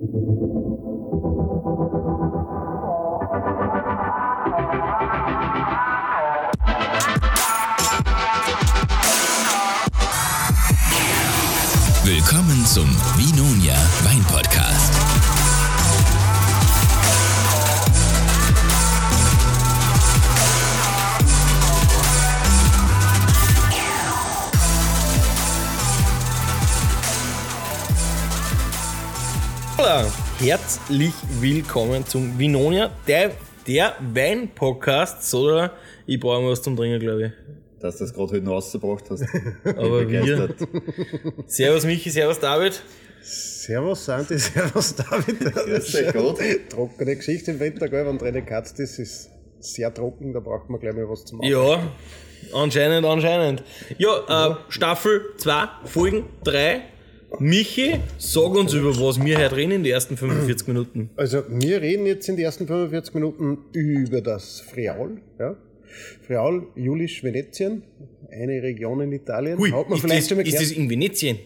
Willkommen zum Vinonia herzlich willkommen zum Vinonia, der, der Wein-Podcast, oder? Ich brauche mal was zum Trinken, glaube ich. Dass du das gerade heute noch rausgebracht hast. Aber wir. Servus Michi, servus David. Servus Santi, servus David. Grüß dich Gott. Trockene Geschichte im Winter, gell? Wenn drinnen Katz ist, ist sehr trocken, da braucht man gleich mal was zu machen. Ja, anscheinend, anscheinend. Ja, äh, Staffel 2, Folgen 3. Michi, sag uns über was wir heute reden in den ersten 45 Minuten. Also, wir reden jetzt in den ersten 45 Minuten über das Friaul. Ja? Friaul, Julisch, Venetien, eine Region in Italien. Hui, Hat man ist, vielleicht das, schon mal ist das gehört. in Venetien?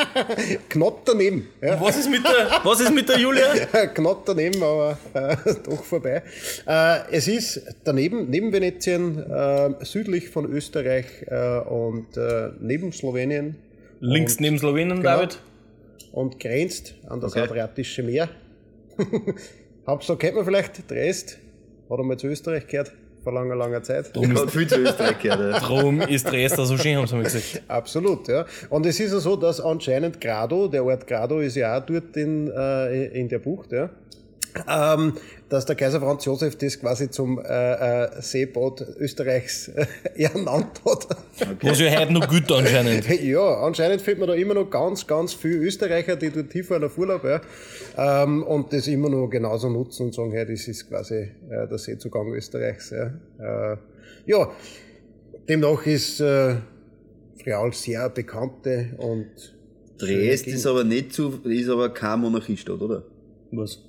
Knapp daneben. Ja? Was ist mit der, was ist mit der Julia? Knapp daneben, aber äh, doch vorbei. Äh, es ist daneben, neben Venetien, äh, südlich von Österreich äh, und äh, neben Slowenien. Links Und- neben Slowenien, Genau. David. und grenzt an das Okay. Adriatische Meer. Hauptsache kennt man vielleicht, Dresd, hat einmal zu Österreich gehört, vor langer, langer Zeit. Ich hab viel zu Österreich gehört. ja. Drum ist Dresden so schön, haben sie mir gesagt. Absolut, ja. Und es ist ja so, dass anscheinend Grado, der Ort Grado ist ja auch dort in, äh, in der Bucht, ja. Ähm, dass der Kaiser Franz Josef das quasi zum äh, äh, Seebad Österreichs äh, ernannt hat. Was ja heute noch gut anscheinend. Ja, anscheinend findet man da immer noch ganz, ganz viele Österreicher, die dort hinfahren auf Urlaub, ja, ähm, und das immer noch genauso nutzen und sagen, hey, das ist quasi äh, der Seezugang Österreichs. Ja, äh, ja demnach ist äh, Friaul sehr bekannte und Dresd ist aber nicht zu, ist aber kein Monarchiestadt, oder? Was?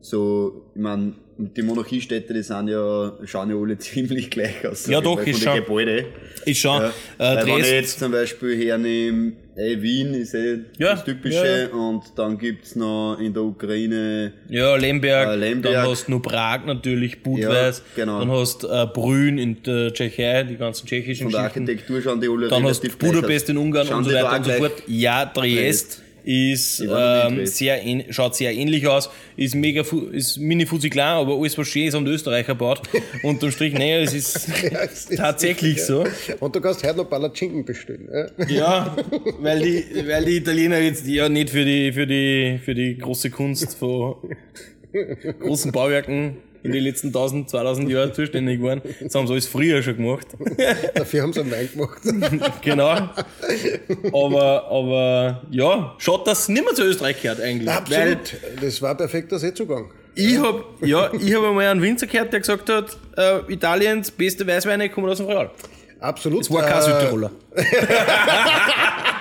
So, ich mein, die Monarchiestädte, die sind ja, schauen ja alle ziemlich gleich aus. Ja, doch, ist schon. Gebäude. Ist schon. Ja. Äh, wenn ich jetzt zum Beispiel hernehme, ey, Wien ist eh Ja, das Typische ja, und dann gibt's noch in der Ukraine Ja, Lemberg, Äh, Lemberg. dann hast du nur Prag natürlich, Budweis, Ja, genau. dann hast äh, Brünn in der Tschechei, die ganzen tschechischen von der. Architektur schauen die alle Dann hast du Budapest in Ungarn und so weiter und so fort. Ja, Triest ist ähm, sehr schaut sehr ähnlich aus, ist mega ist mini klein, aber alles was schön ist und Österreicher baut. Unterm Strich, naja, es ist Ja, es ist tatsächlich so. Und du kannst heute noch Palatschinken bestellen. Ja? Ja, weil die, weil die Italiener jetzt ja nicht für die, für die, für die große Kunst von großen Bauwerken in den letzten 1000, 2000 Jahren zuständig waren. Das haben sie alles früher schon gemacht. Dafür haben sie einen Wein gemacht. genau. Aber, aber, ja, schaut, dass es nicht mehr zu Österreich gehört eigentlich. Absolut. Das war perfekter Seezugang. ich hab, ja, ich habe einmal einen Winzer gehört, der gesagt hat, äh, Italiens beste Weißweine kommen aus dem Real. Absolut. Das war kein Äh, Südtiroler.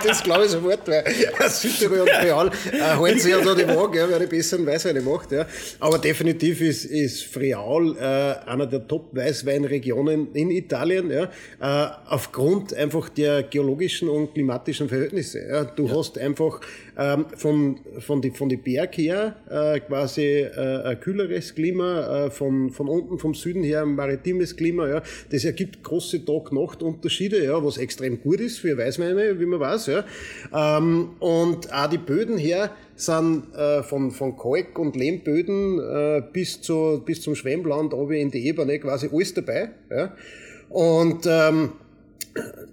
Das glaube ich sofort, weil Südtirol und Friaul äh, halten sich ja da die Waage, ja, wer die besseren Weißweine macht. Ja. Aber definitiv ist, ist Friaul äh, einer der Top-Weißweinregionen in Italien, ja, äh, aufgrund einfach der geologischen und klimatischen Verhältnisse. Ja. Du hast einfach ähm, von, von die, von die Berg her äh, quasi äh, ein kühleres Klima, äh, von, von unten vom Süden her ein maritimes Klima. Ja. Das ergibt große Tag-Nacht-Unterschiede, ja, was extrem gut ist für Weißweine, wie man weiß. Ja. Ähm, und auch die Böden her sind äh, von, von Kalk- und Lehmböden äh, bis, zu, bis zum Schwemmland, aber in die Ebene quasi alles dabei. Ja. Und ähm,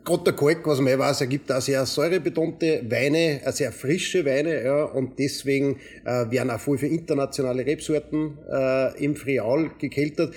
Gerade der Kalk, was man eh weiß, ergibt auch sehr säurebetonte Weine, äh, sehr frische Weine, ja, und deswegen äh, werden auch voll für internationale Rebsorten äh, im Friaul gekeltert,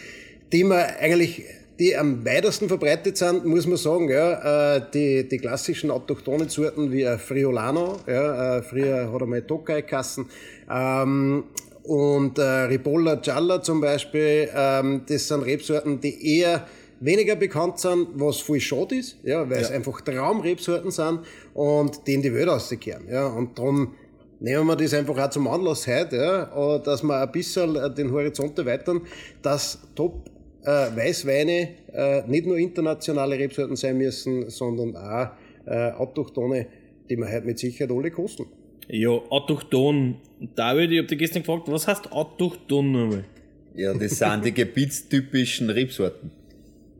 die man eigentlich die am weitesten verbreitet sind, muss man sagen, ja, äh, die, die klassischen autochthonen Sorten wie Friolano, ja, äh, früher hat er mal Tokai kassen, ähm, und äh, Ribolla Gialla zum Beispiel, ähm, das sind Rebsorten, die eher weniger bekannt sind, was voll schade ist, ja, weil es einfach Traumrebsorten sind und die in die Welt rauskehren. Ja, und darum nehmen wir das einfach auch zum Anlass heute, ja, äh, dass wir ein bisschen äh, den Horizont erweitern, dass Top äh, Weißweine äh, nicht nur internationale Rebsorten sein müssen, sondern auch äh, autochthone, die wir heute mit Sicherheit alle kosten. Ja, autochton. David, ich hab dich gestern gefragt, was heißt autochton nochmal? Ja, das sind die gebietstypischen Rebsorten.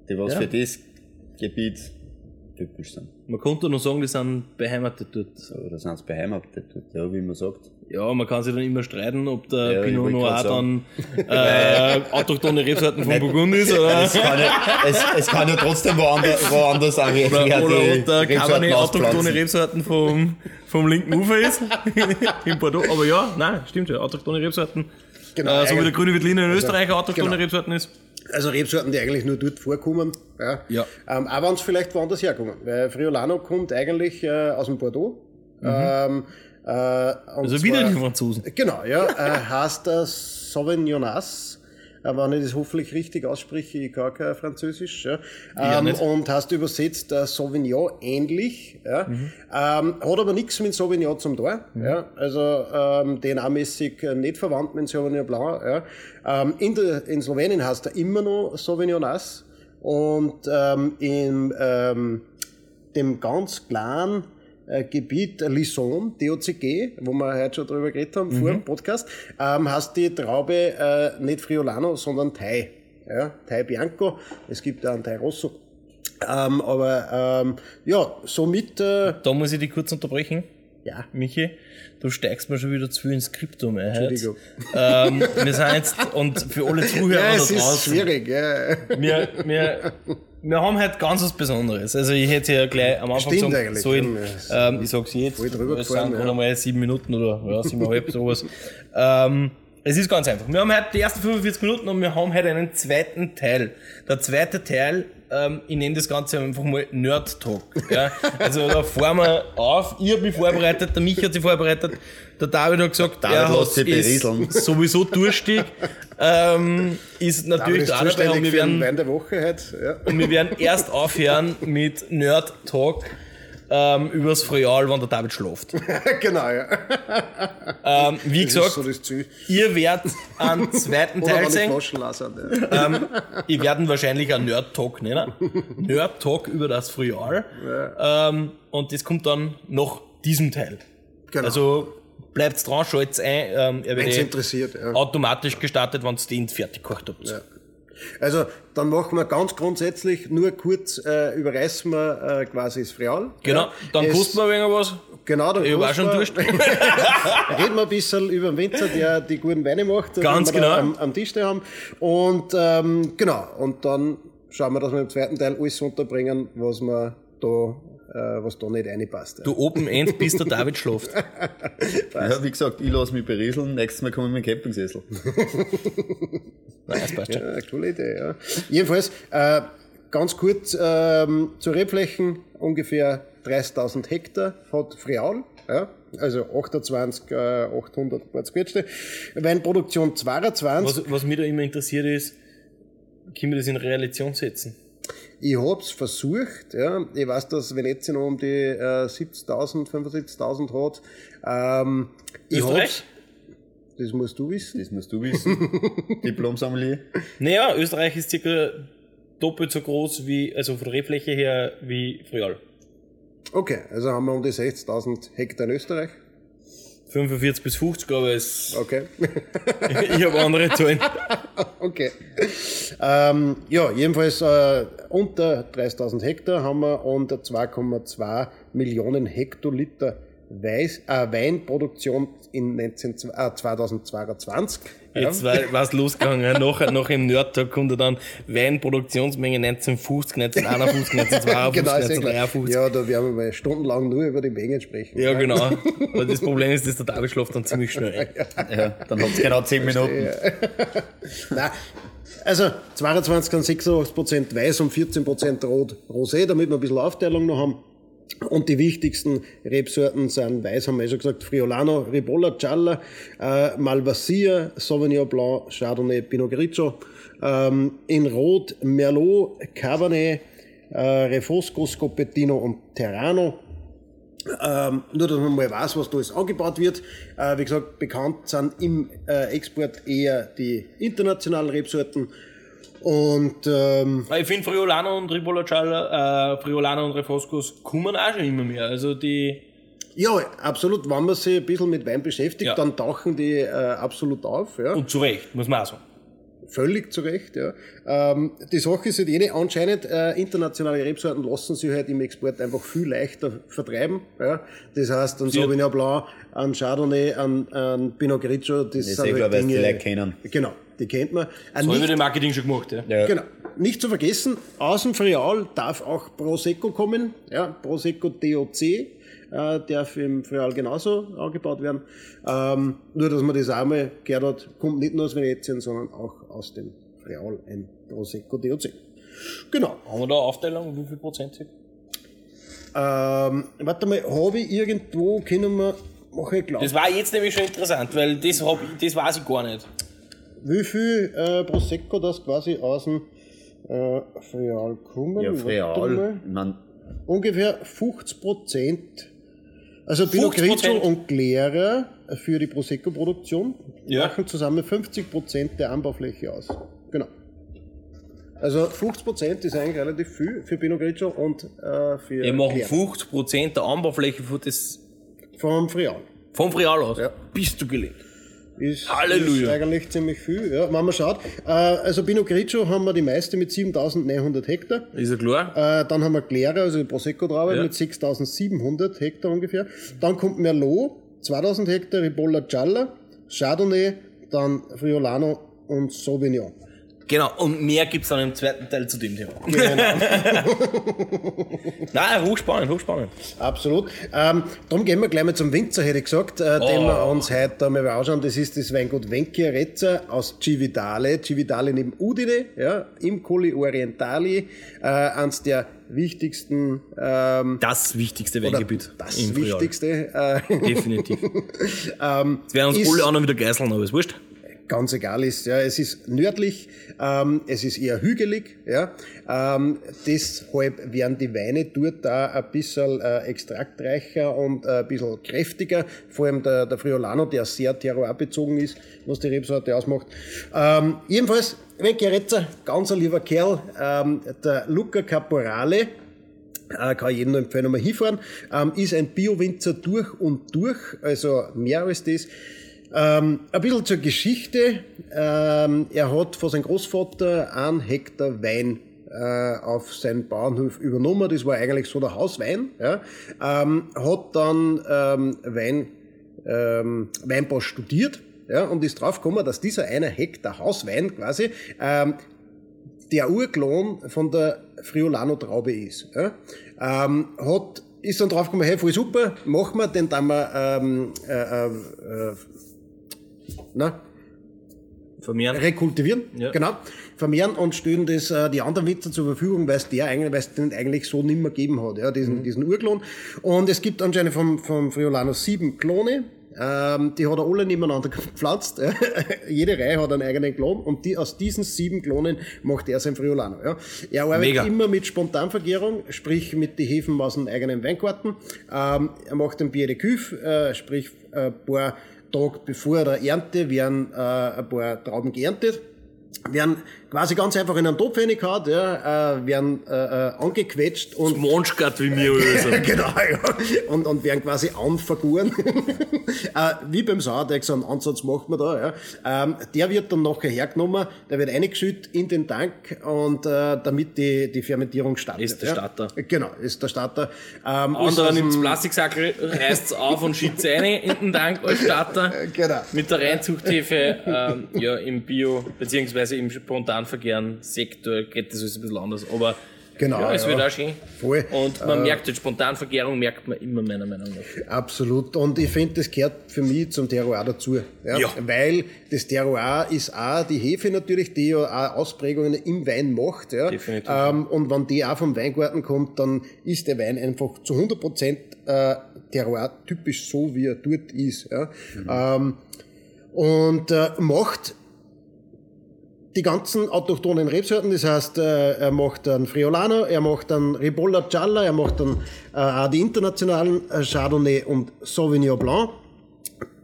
Die was Ja. für das Gebiet typisch sind. Man konnte nur sagen, die sind beheimatet dort. Oder sind sie beheimatet dort, ja, wie man sagt. Ja, man kann sich dann immer streiten, ob der Ja, Pinot Noir dann äh, autochtone Rebsorten von Burgund ist oder, Es kann ja, es, es kann ja trotzdem woanders, woanders wer- oder, oder ob der Cabernet autochtone. Rebsorten vom, vom linken Ufer ist. in Bordeaux. Aber ja, nein, stimmt ja, autochtone Rebsorten. Genau, äh, so wie der grüne Veltliner in Österreich autochtone genau. Rebsorten ist. Also Rebsorten, die eigentlich nur dort vorkommen. Ja. Ja. Ähm, auch wenn es vielleicht woanders herkommen. Weil Friolano kommt eigentlich äh, aus dem Bordeaux. Ähm, äh, und Mhm. Also wieder zwar- die Franzosen. Genau, ja. Äh, heißt das Sauvignonas. Äh, wenn ich das hoffentlich richtig ausspreche, ich kann kein Französisch. Ja. Ja, Ähm, nicht. und hast übersetzt äh, Sauvignon ähnlich. Ja. Mhm. Ähm, hat aber nichts mit Sauvignon zum Tor. Ja. Also ähm, DNA-mäßig äh, nicht verwandt mit Sauvignon Blanc. Ja. Ähm, in, der, in Slowenien heißt er immer noch Sauvignonas. Und ähm, in ähm, dem ganz kleinen äh, Gebiet Lison, DOCG, wo wir heute schon drüber geredet haben, vor dem Podcast, ähm, heißt die Traube äh, nicht Friolano, sondern Thai. Ja, Thai Bianco. Es gibt auch einen Thai Rosso. Ähm, aber ähm, ja, somit, äh, Da muss ich dich kurz unterbrechen. ja, Michi, du steigst mir schon wieder zu ins Skriptum ein. Entschuldigung. Ähm, wir sind jetzt, und für alle Zuhörer ja da es ist draußen, schwierig. Ja. wir, wir, wir haben halt ganz was Besonderes. Also ich hätte ja gleich am Anfang Stimmt sagen sollen, ja. ähm, ich sag's jetzt, es sind ja. gerade mal sieben Minuten oder ja, siebeneinhalb, sowas. Ähm, es ist ganz einfach. Wir haben heute die ersten 45 Minuten und wir haben heute einen zweiten Teil. Der zweite Teil, ähm, ich nenne das Ganze einfach mal Nerd Talk. Ja? Also da fahren wir auf. Ich habe mich vorbereitet, der Michi hat sich vorbereitet, der David hat gesagt, David er hat, ist sowieso durstig. ähm, ist natürlich da dabei und wir werden der Woche heute. Ja. und wir werden erst aufhören mit Nerd Talk ähm, übers Froyal, wenn der David schläft. genau, ja. Ähm, wie gesagt, so ihr werdet einen zweiten Teil sehen. Ja. Ähm, ich werde wahrscheinlich einen Nerd Talk nennen. Nerd Talk über das Froyal. Ähm, und das kommt dann nach diesem Teil. Genau. Also bleibt dran, schalt's ein. Ähm, er wird eh interessiert, ja. automatisch gestartet, wenn ihr den fertig gekocht habt. Ja. Also, dann machen wir ganz grundsätzlich nur kurz, äh, überreißen wir äh, quasi das Frial. Genau, dann Es- kosten wir irgendwas. Genau, dann Ich war schon wir- Durst. Reden wir ein bisschen über den Winzer, der die guten Weine macht, Ganz genau. am, am Tisch da haben. Und ähm, genau, und dann schauen wir, dass wir im zweiten Teil alles unterbringen, was wir da, was da nicht reinpasst. Ja. Du Open End, bis der David schläft. Ja, wie gesagt, ich lasse mich berieseln, nächstes Mal komme ich mit dem Campingsessel. Nein, das passt schon. Ja, coole Idee, ja. Jedenfalls, äh, ganz kurz ähm, zu Rebflächen, ungefähr 30.000 Hektar hat Friaul, ja, also 28, äh, 800 Quetschte. Weinproduktion 22. Was, was mich da immer interessiert ist, können wir das in Relation setzen? Ich hab's versucht, ja. Ich weiß, dass Venezia noch um die äh, 70.000, 75.000 hat. Ähm, ich Österreich? hab's, das musst du wissen. Das musst du wissen. Diplom-Sommelier. Naja, Österreich ist circa doppelt so groß wie, also von der Rebfläche her, wie Frial. Okay, also haben wir um die 60.000 Hektar in Österreich. 45 bis 50, aber es, Okay. ich habe andere Zahlen. Okay. Ähm, ja, jedenfalls äh, unter 30.000 Hektar haben wir und 2,2 Millionen Hektoliter Weiß, äh, Weinproduktion in 19, äh, 2022. Jetzt war es losgegangen. Nach, nach dem Nerdtag kommt dann Weinproduktionsmenge 1950, 1951, 1952, Genau, ist ja klar. 1953. Ja, da werden wir mal stundenlang nur über die Mengen sprechen. Ja, genau. Aber das Problem ist, dass der David schläft dann ziemlich schnell ein. Ja, dann habt ihr genau 10 Minuten. Nein, also 22,86% Weiß und 14% Rot Rosé, damit wir ein bisschen Aufteilung noch haben. Und die wichtigsten Rebsorten sind Weiß, haben wir eh schon gesagt, Friolano, Ribolla, Gialla, äh, Malvasia, Sauvignon Blanc, Chardonnay, Pinot Grigio. Ähm, in Rot Merlot, Cabernet, äh, Refosco, Scopettino und Terrano. Ähm, nur, dass man mal weiß, was da alles angebaut wird. Äh, wie gesagt, bekannt sind im äh, Export eher die internationalen Rebsorten. Und ähm, Ich finde Friolano und Ribolla Gialla, äh, Friolano und Refoscos kommen auch schon immer mehr. Also die, Ja, absolut. Wenn man sich ein bisschen mit Wein beschäftigt, Ja. dann tauchen die äh, absolut auf. Ja. Und zu Recht, muss man auch sagen. Völlig zu Recht, ja. Ähm, die Sache ist halt jene, anscheinend äh, internationale Rebsorten lassen sich halt im Export einfach viel leichter vertreiben. Ja. Das heißt, ein Sauvignon Blanc, ein Chardonnay, ein, ein Pinot Grigio, das, ist sind eh halt klar, weil es die Dinge- Leute kennen. Genau, die kennt man. Ein So nicht, habe ich Marketing schon gemacht, ja. Ja. Genau. Nicht zu vergessen, aus dem Frial darf auch Prosecco kommen. Ja, Prosecco DOC äh, darf im Frial genauso angebaut werden. Ähm, nur, dass man das auch mal gehört hat, kommt nicht nur aus Venetien, sondern auch aus dem Frial ein Prosecco DOC. Genau. Haben wir da eine Aufteilung, wie viel Prozent? Ähm, warte mal, habe ich irgendwo, können wir, mache ich glauben, Das war jetzt nämlich schon interessant, weil das, hab ich, das weiß ich gar nicht. Wie viel äh, Prosecco das quasi aus dem äh, Frial kommen? Ja, Freal. Man, ungefähr 50 Prozent. Also Pinot 50%? Grigio und Glera für die Prosecco-Produktion Ja. machen zusammen 50 Prozent der Anbaufläche aus. Genau. Also 50 Prozent ist eigentlich relativ viel für Pinot Grigio und äh, für Wir machen Glera. 50% der Anbaufläche von das, vom Frial. vom Frial aus. Ja. Bist du gelegt. Ist, Halleluja. ist eigentlich ziemlich viel. Ja, wenn man schaut, äh, also Pinot Grigio haben wir die meiste mit 7900 Hektar. Ist ja klar? Äh, dann haben wir Glera, also die Prosecco-Traube Ja. mit 6700 Hektar ungefähr. Dann kommt Merlot, 2000 Hektar, Ribolla Gialla, Chardonnay, dann Friolano und Sauvignon. Genau, und mehr gibt's dann im zweiten Teil zu dem Thema. Nein, hochspannend, hochspannend. Absolut. Ähm, darum gehen wir gleich mal zum Winzer, hätte ich gesagt, äh, den wir uns heute einmal anschauen. Das ist das Weingut Venchiarezza aus Cividale. Cividale neben Udine, ja, im Colli Orientali, äh, eines der wichtigsten ähm, Das wichtigste Weingebiet. das wichtigste äh, Definitiv. ähm, Jetzt werden uns alle anderen wieder geißeln, aber ist wurscht. Ganz egal ist. Ja, es ist nördlich, ähm, es ist eher hügelig. Ja, ähm, deshalb werden die Weine dort da ein bisschen äh, extraktreicher und äh, ein bisschen kräftiger. Vor allem der, der Friolano, der sehr terroirbezogen ist, was die Rebsorte ausmacht. Ähm, jedenfalls, Venchiarezza, ganz ein lieber Kerl, ähm, der Luca Caporale, äh, kann ich jedem nur empfehlen, mal hinfahren. Ähm, ist ein Bio-Winzer durch und durch, also mehr als das. Ähm, ein bisschen zur Geschichte. Ähm, er hat von seinem Großvater einen Hektar Wein äh, auf seinen Bauernhof übernommen. Das war eigentlich so der Hauswein. Ja. Ähm, hat dann ähm, Wein, ähm, Weinbau studiert ja, und ist draufgekommen, dass dieser eine Hektar Hauswein quasi ähm, der Urklon von der Friolano-Traube ist. Ja? Hat, ist dann draufgekommen, hey, voll super, machen wir, den dann wir, ähm, äh, äh, äh, na, Vermehren. rekultivieren, Ja. genau, vermehren und stellen das äh, die anderen Winzer zur Verfügung, weil es der eigentlich, weil es den eigentlich so nimmer gegeben hat, ja, Mhm. diesen, diesen Urklon. Und es gibt anscheinend vom, vom Friolano sieben Klone, ähm, die hat er alle nebeneinander gepflanzt. Jede Reihe hat einen eigenen Klon und die, aus diesen sieben Klonen macht er sein Friolano. Ja. Er arbeitet Mega. immer mit Spontanvergärung, sprich mit den Hefen aus dem eigenen Weingarten. Ähm, er macht den Bier de Cuve, äh, sprich ein paar Tage bevor der Ernte werden äh, ein paar Trauben geerntet werden quasi ganz einfach in einen Topf reingehauen, ja, äh, werden äh, äh, angequetscht und Monschgart wie mir genau, ja. Und, und werden quasi anvergoren. äh, wie beim Sauerteig, so einen Ansatz macht man da. Ja. Ähm, der wird dann nachher hergenommen, der wird eingeschüttet in den Tank und äh, damit die, die Fermentierung startet. Ist der ja. Starter. Genau, ist der Starter. Ähm, dem- nimmt das Plastiksackel, reißt's auf und schiebt rein in den Tank als Starter. Genau. Mit der Reinzuchthefe ähm, ja, im Bio- beziehungsweise im spontanvergären Sektor geht das alles ein bisschen anders. Aber Genau, ja, es ja. wird auch schön. Voll. Und man merkt, die Spontanvergärung merkt man immer meiner Meinung nach. Absolut. Und ich finde, das gehört für mich zum Terroir dazu. Ja? Ja. Weil das Terroir ist auch die Hefe natürlich, die ja auch Ausprägungen im Wein macht. Ja? Definitiv. Ähm, und wenn die auch vom Weingarten kommt, dann ist der Wein einfach zu 100 Prozent äh, Terroir typisch so, wie er dort ist. Ja? Ähm, und äh, macht die ganzen autochthonen Rebsorten, das heißt, äh, er macht einen Friolano, er macht einen Ribolla Gialla, er macht dann äh, auch die internationalen äh, Chardonnay und Sauvignon Blanc.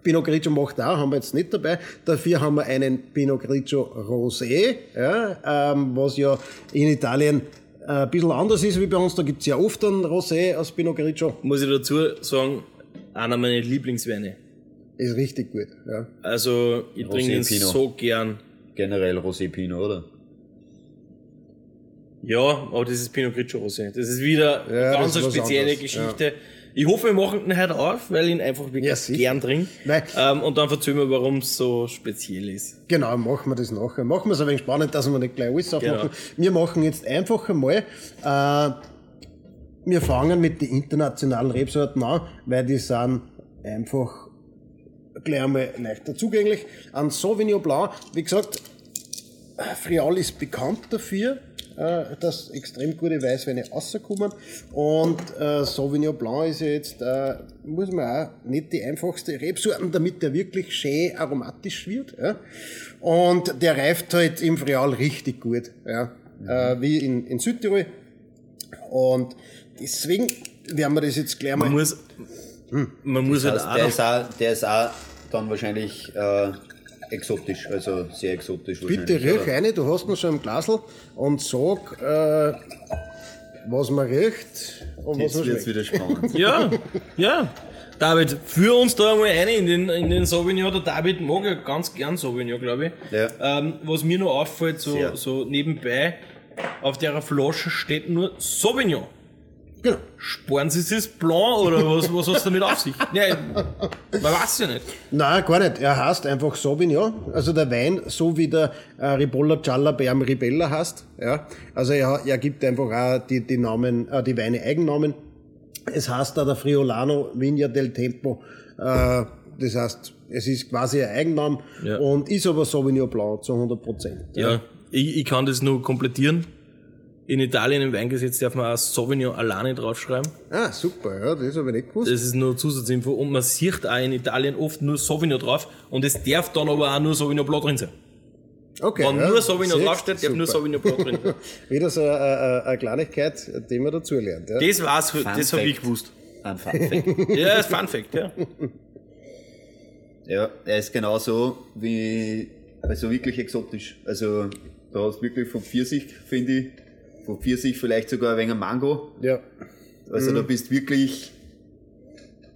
Pinot Grigio macht er auch, haben wir jetzt nicht dabei. Dafür haben wir einen Pinot Grigio Rosé, ja, ähm, was ja in Italien äh, ein bisschen anders ist wie bei uns. Da gibt's ja oft einen Rosé aus Pinot Grigio. Muss ich dazu sagen, einer meiner Lieblingsweine. Ist richtig gut. Ja. Also, ich Rosé trinke ihn so gern. Generell Rosé Pinot, oder? Ja, aber das ist Pinot Grigio Rosé. Das ist wieder Ja, eine ganz was spezielle anderes, Geschichte. Ich hoffe, wir machen den heute auf, weil ich ihn einfach wirklich Ja, gern trinke. Ähm, und dann erzählen wir, warum es so speziell ist. Genau, machen wir das nachher. Machen wir es ein wenig spannend, dass wir nicht gleich alles aufmachen. Genau. Wir machen jetzt einfach einmal, äh, wir fangen mit den internationalen Rebsorten an, weil die sind einfach gleich einmal leichter zugänglich. An Sauvignon Blanc, wie gesagt, Frial ist bekannt dafür, äh, dass extrem gute Weißweine rauskommen. Und äh, Sauvignon Blanc ist ja jetzt, äh, muss man auch, nicht die einfachste Rebsorten, damit der wirklich schön aromatisch wird. Ja? Und der reift halt im Frial richtig gut, ja? äh, wie in, in Südtirol. Und deswegen werden wir das jetzt gleich mal... Man muss, man muss halt Das heißt, der, ist auch, der ist auch dann wahrscheinlich äh, exotisch, also sehr exotisch Bitte riech rein, du hast noch schon im Glasl und sag, äh, was man riecht und was Jetzt man wird's schmeckt. wieder spannend. Ja, ja. David, führ uns da einmal rein in den, in den Sauvignon. Der David mag ja ganz gern Sauvignon, glaube ich. Ja. Ähm, was mir noch auffällt, so, Sehr. so nebenbei, auf der Flasche steht nur Sauvignon. Genau. Sparen Sie das Blanc oder was, was hast du damit auf sich? Nein, man weiß ja nicht. Nein, gar nicht. Er heißt einfach Sauvignon. Also der Wein, so wie der äh, Ribolla Gialla einem Ribella heißt. Ja. Also er, er gibt einfach auch die, die Namen, äh, die Weine Eigennamen. Es heißt da der Friolano Vigna del Tempo. Äh, das heißt, es ist quasi ein Eigenname Ja. und ist aber Sauvignon Blanc zu 100 Prozent. Ja, ich, ich kann das nur komplettieren. In Italien im Weingesetz darf man auch Sauvignon alleine draufschreiben. Ah, super, ja, das habe ich nicht gewusst. Das ist nur Zusatzinfo. Und man sieht auch in Italien oft nur Sauvignon drauf. Und es darf dann aber auch nur Sauvignon Blanc drin sein. Okay, Wenn ja, nur Sauvignon draufsteht, darf nur. Sauvignon Blanc drin sein. Wieder so eine, eine, eine Kleinigkeit, die man dazulernt. Ja. Das war's, das habe ich gewusst. Ein Fun Fact. Ja, das ist Fun Fact, ja. Ja, er ist genauso wie, also wirklich exotisch. Also, da hast du wirklich vom Pfirsich, finde ich, vom Pfirsich vielleicht sogar ein wenig Mango. Ja. Also, Mhm. da bist wirklich,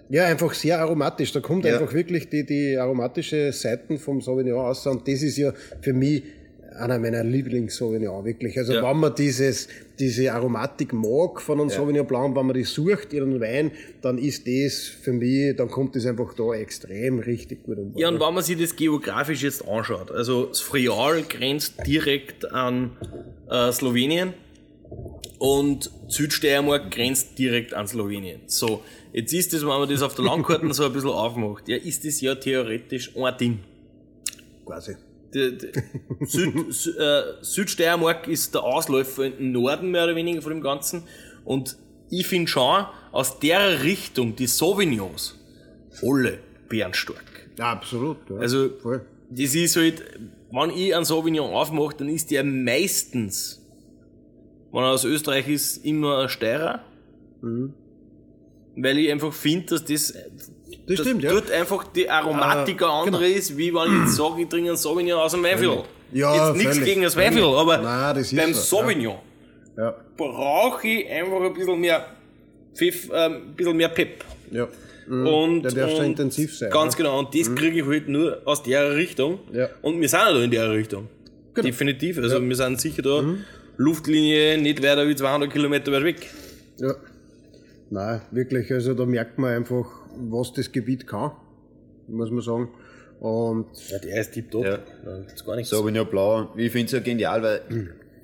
ja, einfach sehr aromatisch. Da kommt Ja. einfach wirklich die, die aromatische Seiten vom Sauvignon raus. Und das ist ja für mich einer meiner Lieblings-Sauvignon, wirklich. Also, Ja. wenn man dieses, diese Aromatik mag von einem Sauvignon Blanc, wenn man das sucht in einem Wein, dann ist das für mich, dann kommt das einfach da extrem richtig gut um. Ja, und wenn man sich das geografisch jetzt anschaut, also das Frial grenzt direkt an äh, Slowenien und Südsteiermark grenzt direkt an Slowenien. So, jetzt ist das, wenn man das auf der Landkarte so ein bisschen aufmacht, ja, ist das ja theoretisch ein Ding. quasi. Die, die, Süd, Sü- äh, Südsteiermark ist der Ausläufer den Norden mehr oder weniger von dem Ganzen. Und ich finde schon, aus der Richtung, die Sauvignons, alle bärenstark. Ja, absolut. Ja. Also, Voll. das ist halt, wenn ich einen Sauvignon aufmache, dann ist der meistens, wenn er aus Österreich ist, immer ein Steirer. Weil ich einfach finde, dass das, Das stimmt, ja. dort einfach die Aromatik eine andere ist, wie wenn ich jetzt sage, ich trinke einen Sauvignon aus dem Weinviertel. Ja, jetzt nichts gegen das Weinviertel, aber Nein, das beim ja. Sauvignon Ja. brauche ich einfach ein bisschen mehr Pfiff, ähm, ein bisschen mehr Pep. Ja. Und, Der darf schon intensiv sein, Ganz ne? genau. Und das kriege ich halt nur aus der Richtung. Ja. Und wir sind ja da in der Richtung. Genau. Definitiv. Also wir sind sicher da. Luftlinie nicht weiter wie 200 Kilometer weit weg. Ja. Nein, wirklich, also da merkt man einfach, was das Gebiet kann, muss man sagen. Und Ja, der ist tipptopp. Ja. Da gibt's gar nichts. Sauvignon Blanc, ich finde es ja genial, weil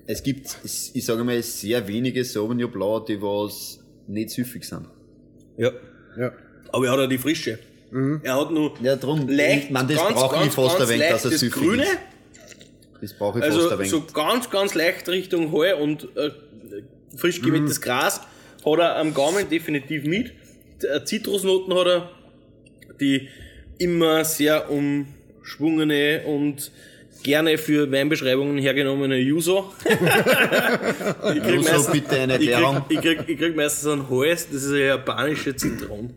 es gibt, ich sage mal, sehr wenige Sauvignon Blanc, die was nicht süffig sind. Ja. ja, Aber er hat auch die Frische. Er hat nur Ja, drum, leicht, ich mein, das ganz, brauche ich ganz, fast ganz ein wenig, dass er das süffig Grüne. ist. Das brauche ich fast Also ein wenig. so ganz, ganz leicht Richtung Heu und äh, frisch gemähtes Gras hat er am Gaumen definitiv mit. Äh, Zitrusnoten hat er, die immer sehr umschwungene und gerne für Weinbeschreibungen hergenommene Yuso. ich krieg Yuso, meistens- bitte eine ich Erklärung. krieg, ich, krieg, ich krieg meistens einen Hals, das ist eine japanische Zitrone.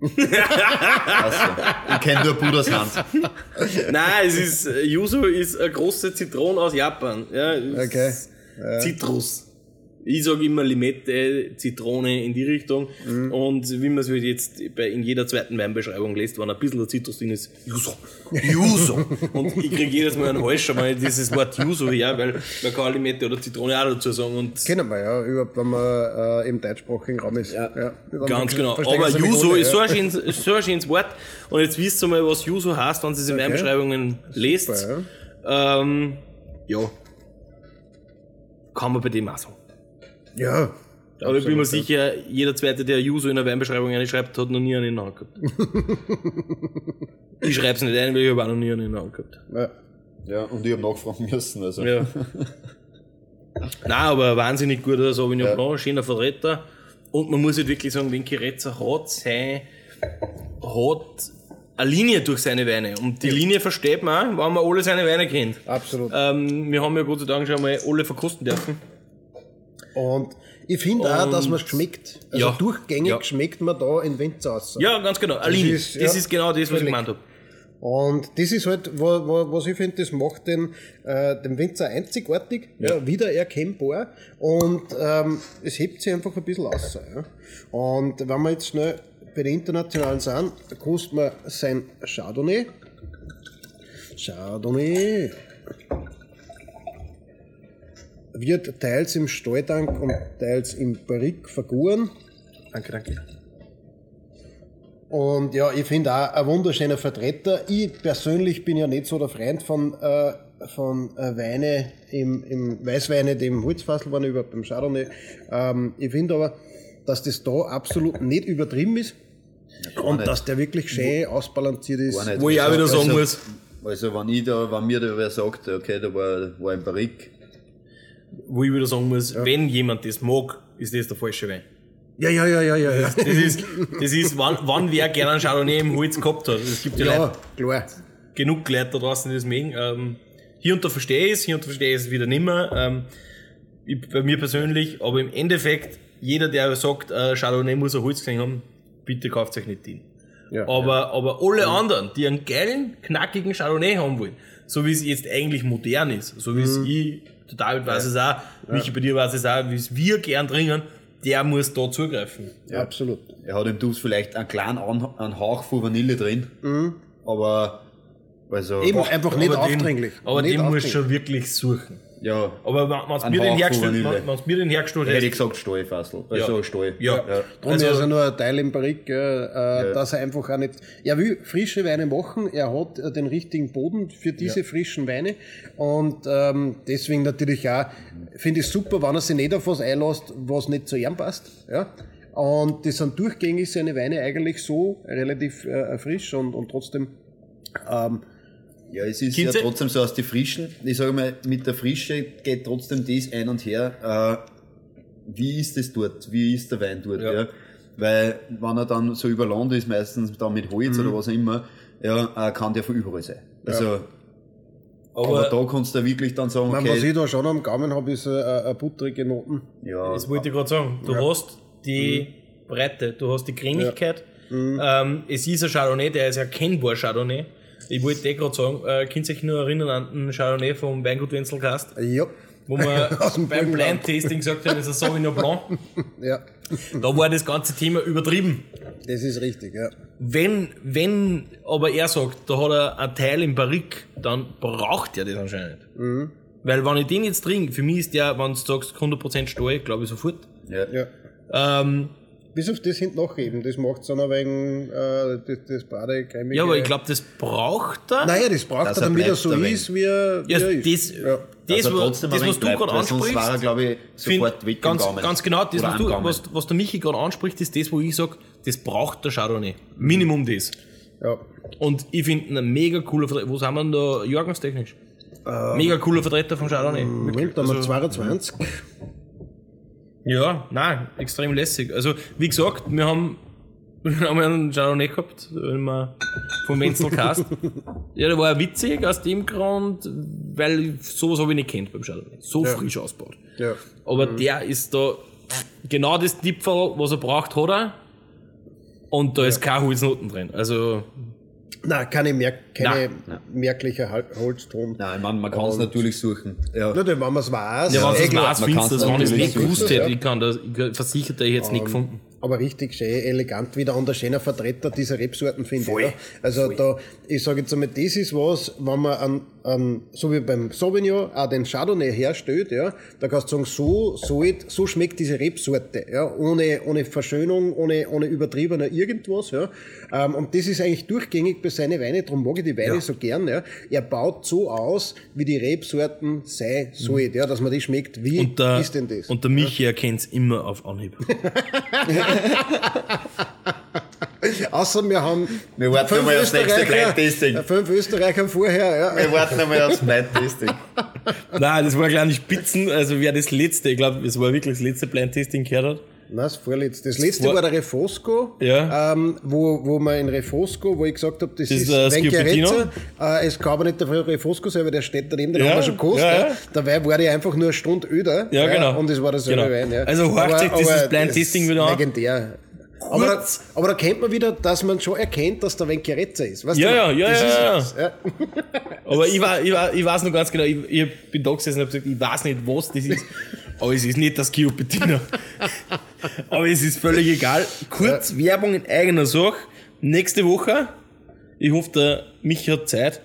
Also, ich kenne nur Buddhas Hand. Nein, es ist, Yuzu ist eine große Zitrone aus Japan. Ja, Okay. Zitrus. Ich sage immer Limette, Zitrone in die Richtung. Und wie man es halt jetzt bei, in jeder zweiten Weinbeschreibung liest, wenn ein bisschen der Zitrus drin ist, Yuso. Yuso. und ich kriege jedes Mal einen Hals schon mal dieses Wort Yuso her, weil man kann Limette oder Zitrone auch dazu sagen. Und Kennen wir ja, überhaupt, wenn man äh, im deutschsprachigen Raum ist. Ja, Dann Ganz genau. Aber Juso ohne, ist ja. so ein, schönes, so ein schönes Wort. Und jetzt wisst ihr mal, was Juso heißt, wenn ihr es in meinen Beschreibungen lest. Super, Ähm, ja. Kann man bei dem auch sagen. Ja. Aber ich bin mir sicher, jeder zweite, der Juso in der Weinbeschreibung einschreibt, hat noch nie einen in der Hand gehabt. ich schreib's nicht ein, weil ich habe auch noch nie einen in der Hand gehabt. Ja. Ja, und ich habe nachfragen müssen. Also. Ja. Nein, aber wahnsinnig guter Sauvignon Blanc, schöner Vertreter. Und man muss halt wirklich sagen, wenn Kiretzer hat sein, hat eine Linie durch seine Weine. Und die Linie versteht man auch, wenn man alle seine Weine kennt. Absolut. Ähm, wir haben ja Gott sei Dank schon mal alle verkosten dürfen. Und ich finde auch, dass man schmeckt. Also Ja. durchgängig Ja. schmeckt man da in Winzer aus. Ja, ganz genau. Eine Linie. ist- das ja, ist genau das, was ich gemeint habe. Und das ist halt, wo, wo, was ich finde, das macht den, äh, den Winzer einzigartig, ja. wiedererkennbar und ähm, es hebt sich einfach ein bisschen aus. Ja. Und wenn wir jetzt schnell bei den internationalen sind, kostet man sein Chardonnay. Chardonnay wird teils im Stalltank und teils im Barrique vergoren. Danke, danke. Und ja, ich finde auch ein wunderschöner Vertreter. Ich persönlich bin ja nicht so der Freund von, äh, von äh, Weine im, im Weißweine, die im Holzfassel waren, überhaupt beim Chardonnay. Ähm, ich finde aber, dass das da absolut nicht übertrieben ist. und nicht. dass der wirklich schön ausbalanciert ist. Wo ich auch wieder sagen also, muss, Also, wenn ich da, wenn mir da wer sagt, okay, da war, war ein Barrique, wo ich wieder sagen muss, wenn jemand das mag, ist das der falsche Wein. Ja, ja, ja, ja, ja. ja. Das ist, das ist, wann, wann wer gerne einen Chardonnay im Holz gehabt hat. Es gibt ja, Ja, Leute, klar. genug Leute da draußen, die das mögen. Ähm, hier und da verstehe ich es, hier und da verstehe ich es wieder nimmer. Ähm, ich, bei mir persönlich, aber im Endeffekt, jeder, der sagt, äh, Chardonnay muss ein Holz gesehen haben, bitte kauft euch nicht den. Ja, aber, aber alle anderen, die einen geilen, knackigen Chardonnay haben wollen, so wie es jetzt eigentlich modern ist, so wie es ich, David weiß es auch, Michi bei dir weiß es auch, wie es wir gern trinken, der muss da zugreifen. ja. Absolut. er hat im Duft vielleicht einen kleinen An einen Hauch von Vanille drin, aber, also, Eben einfach nicht aber den- aufdringlich. Aber nicht den aufdringlich. schon wirklich suchen. Ja, Aber wenn mir, den hergestellt- wenn's mir den hergestellt hätte ich gesagt Stallfassel, also Stall. Ja. Darum Also- ist er nur ein Teil im Barrique, äh, dass er einfach auch nicht, er will frische Weine machen, er hat äh, den richtigen Boden für diese frischen Weine. Und ähm, deswegen natürlich auch, finde ich super, wenn er sich nicht auf was einlässt, was nicht zu ihm passt, ja. Und das sind durchgängig seine Weine eigentlich so relativ äh, frisch und, und trotzdem, ähm, Ja, es ist Kinze? ja trotzdem so aus die Frischen. Ich sage mal, mit der Frische geht trotzdem das ein und her. Äh, wie ist es dort? Wie ist der Wein dort? Ja. Ja. Weil, wenn er dann so über Land ist, meistens dann mit Holz Mhm. oder was auch immer, ja, äh, kann der von überall sein. Also, aber, aber, da kannst du wirklich dann sagen, mein, was okay, ich da schon am Gaumen habe, ist äh, eine butterige Noten. ja, das wollte ich gerade sagen, du hast die Breite, du hast die Cremigkeit. Ähm, es ist ein Chardonnay, der ist erkennbar Chardonnay. Ich wollte dir gerade sagen, äh, könnt ihr euch nur erinnern an den Chardonnay vom Weingut Wenzelkast, Ja, wo wir beim. Blind Tasting gesagt haben, ist ein Sauvignon Blanc. ja, Da war das ganze Thema übertrieben. das ist richtig, ja. Wenn, wenn aber er sagt, da hat er einen Teil im Barrique, dann braucht er das anscheinend. Weil wenn ich den jetzt trinke, für mich ist der, wenn du sagst 100% Stall, glaube ich sofort. ja. ja. Ähm, Bis auf das hinten nachheben, das macht es dann ein wenig, äh, das, das Badecremige. ja, aber ich glaube, das braucht er. Naja, das braucht er, damit er so ist, wie er, wie ja, er ist. das, ja. das, trotzdem das was du gerade Sonst war er, ansprichst, glaube ich, find- sofort weg ganz, ganz genau, das, was, du, was, was der Michi gerade anspricht, ist das, wo ich sage, das braucht der Chardonnay. Minimum das. ja. Und ich finde ihn ein mega cooler Vertreter. Wo sind wir denn da jahrgangstechnisch? mega cooler Vertreter von Chardonnay. Moment, da haben wir 22. Ja, nein, extrem lässig. Also, wie gesagt, wir haben, wir haben einen Chardonnay gehabt, wenn wir vom Menzel Cast. ja, der war ja witzig aus dem Grund, weil sowas habe ich nicht kennt beim Chardonnay. So frisch ausgebaut. Ja. Aber der ist da genau das Tipferl, was er braucht, hat er. Und da ist keine Holznoten drin. Also, Nein, keine, merk keine merkliche Hal- Holzton. Nein, ich meine, man kann es natürlich suchen. Ja. Nur wenn man es weiß. Ja, wenn eh es was man findest, kann's das wenn ich es natürlich nicht gewusst hätte, ich kann das, ich versichert, ich hätte es nicht gefunden. Aber richtig schön, elegant wieder und ein schöner Vertreter dieser Rebsorten finde. Ja. Also da, ich sage jetzt einmal, das ist was, wenn man an, an, so wie beim Sauvignon auch den Chardonnay herstellt, ja, da kannst du sagen, so, so, so schmeckt diese Rebsorte, ja, ohne, ohne Verschönung, ohne, ohne übertriebener irgendwas, ja. Ähm, und das ist eigentlich durchgängig bei seinen Weinen, darum mag ich die Weine so gern, ja. Er baut so aus, wie die Rebsorten sei sollen, ja, dass man die schmeckt. Wie Und der, ist denn das? und der Michi erkennt es immer auf Anhieb. Außer wir haben Wir warten fünf einmal aufs nächste Österreicher- Blind-Tasting. Fünf Österreicher vorher, ja. Wir warten einmal aufs Blind-Tasting. Nein, das war kleine Spitzen, also wer das letzte, ich glaube, es war wirklich das letzte Blind-Tasting gehört hat. Nein, das vorletzte. Das letzte Vor- war der Refosco, Ja. ähm, wo, wo man in Refosco, wo ich gesagt habe, das, Das ist ist, äh, Venchiarezza. Schioppettino. Äh, es kann aber nicht der Refosco sein, weil der steht daneben, den Ja, haben wir schon gekostet. ja, Ja. Dabei war die einfach nur eine Stunde öder. Ja, genau. Und es war dasselbe Genau. Wein. Ja. Also horcht sich dieses Blind das Tasting ist wieder an. Legendär. Aber da, aber da kennt man wieder, dass man schon erkennt, dass der Venchiarezza ist. Weißt Ja, du? ja, ja, ist ja. ja. Aber ich, war, ich, war, ich weiß noch ganz genau, ich, ich bin da gesessen und habe gesagt, ich weiß nicht, was das ist, aber es ist nicht das Schioppettino. Aber es ist völlig egal. Kurz Werbung in eigener Sache. Nächste Woche, ich hoffe, der Michi hat Zeit,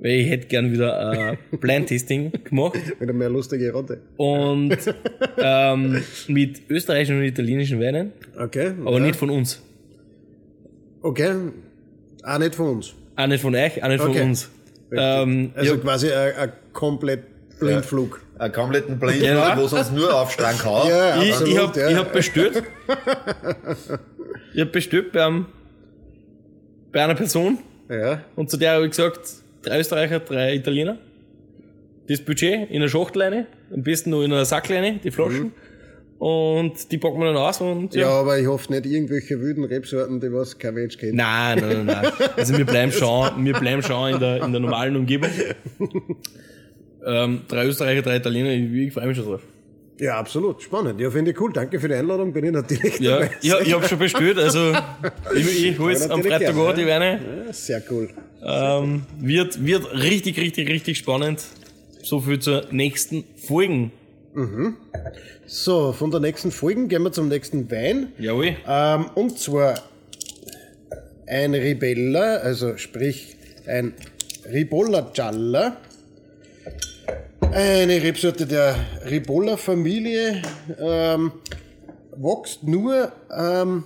weil ich hätte gern wieder ein Blind-Tasting gemacht. Wieder mehr lustige Runde. Und ähm, mit österreichischen und italienischen Weinen, Okay. aber ja. nicht von uns. Okay. Auch nicht von uns. Auch nicht von euch, auch nicht Okay. von uns. Ähm, Also ja, quasi ein, ein komplett Blindflug. Einen kompletten Blind, Ja. wo sonst nur aufstrahlen kann. Ja, ich, ich hab, ja. ich hab bestellt. ich hab bestellt bei, einem, bei einer Person Ja. und zu der habe ich gesagt, drei Österreicher, drei Italiener. Das Budget in einer Schachtelleine, am besten noch in einer Sackleine, die Flaschen. Und die packen wir dann aus und Ja, ja. aber ich hoffe nicht irgendwelche wilden Rebsorten, die was kein Mensch kennt. Nein, nein, nein, nein. Also wir bleiben schon, wir bleiben schon in der, in der normalen Umgebung. Ähm, drei Österreicher, drei Italiener, ich, ich freue mich schon drauf. Ja, absolut. Spannend. Ja, finde ich cool. Danke für die Einladung. Bin ich natürlich Ja, dabei. ich, ich habe schon bestellt, also ich, ich hole jetzt Ja, am Freitag auch die Weine. Ja, sehr cool. Ähm, wird, wird richtig, richtig, richtig spannend. So viel zur nächsten Folgen. So, von der nächsten Folge gehen wir zum nächsten Wein. Jawohl. Ähm, und zwar ein Ribella, also sprich ein Ribolla Gialla. Eine Rebsorte der Ribolla-Familie. Ähm, wächst nur, ähm,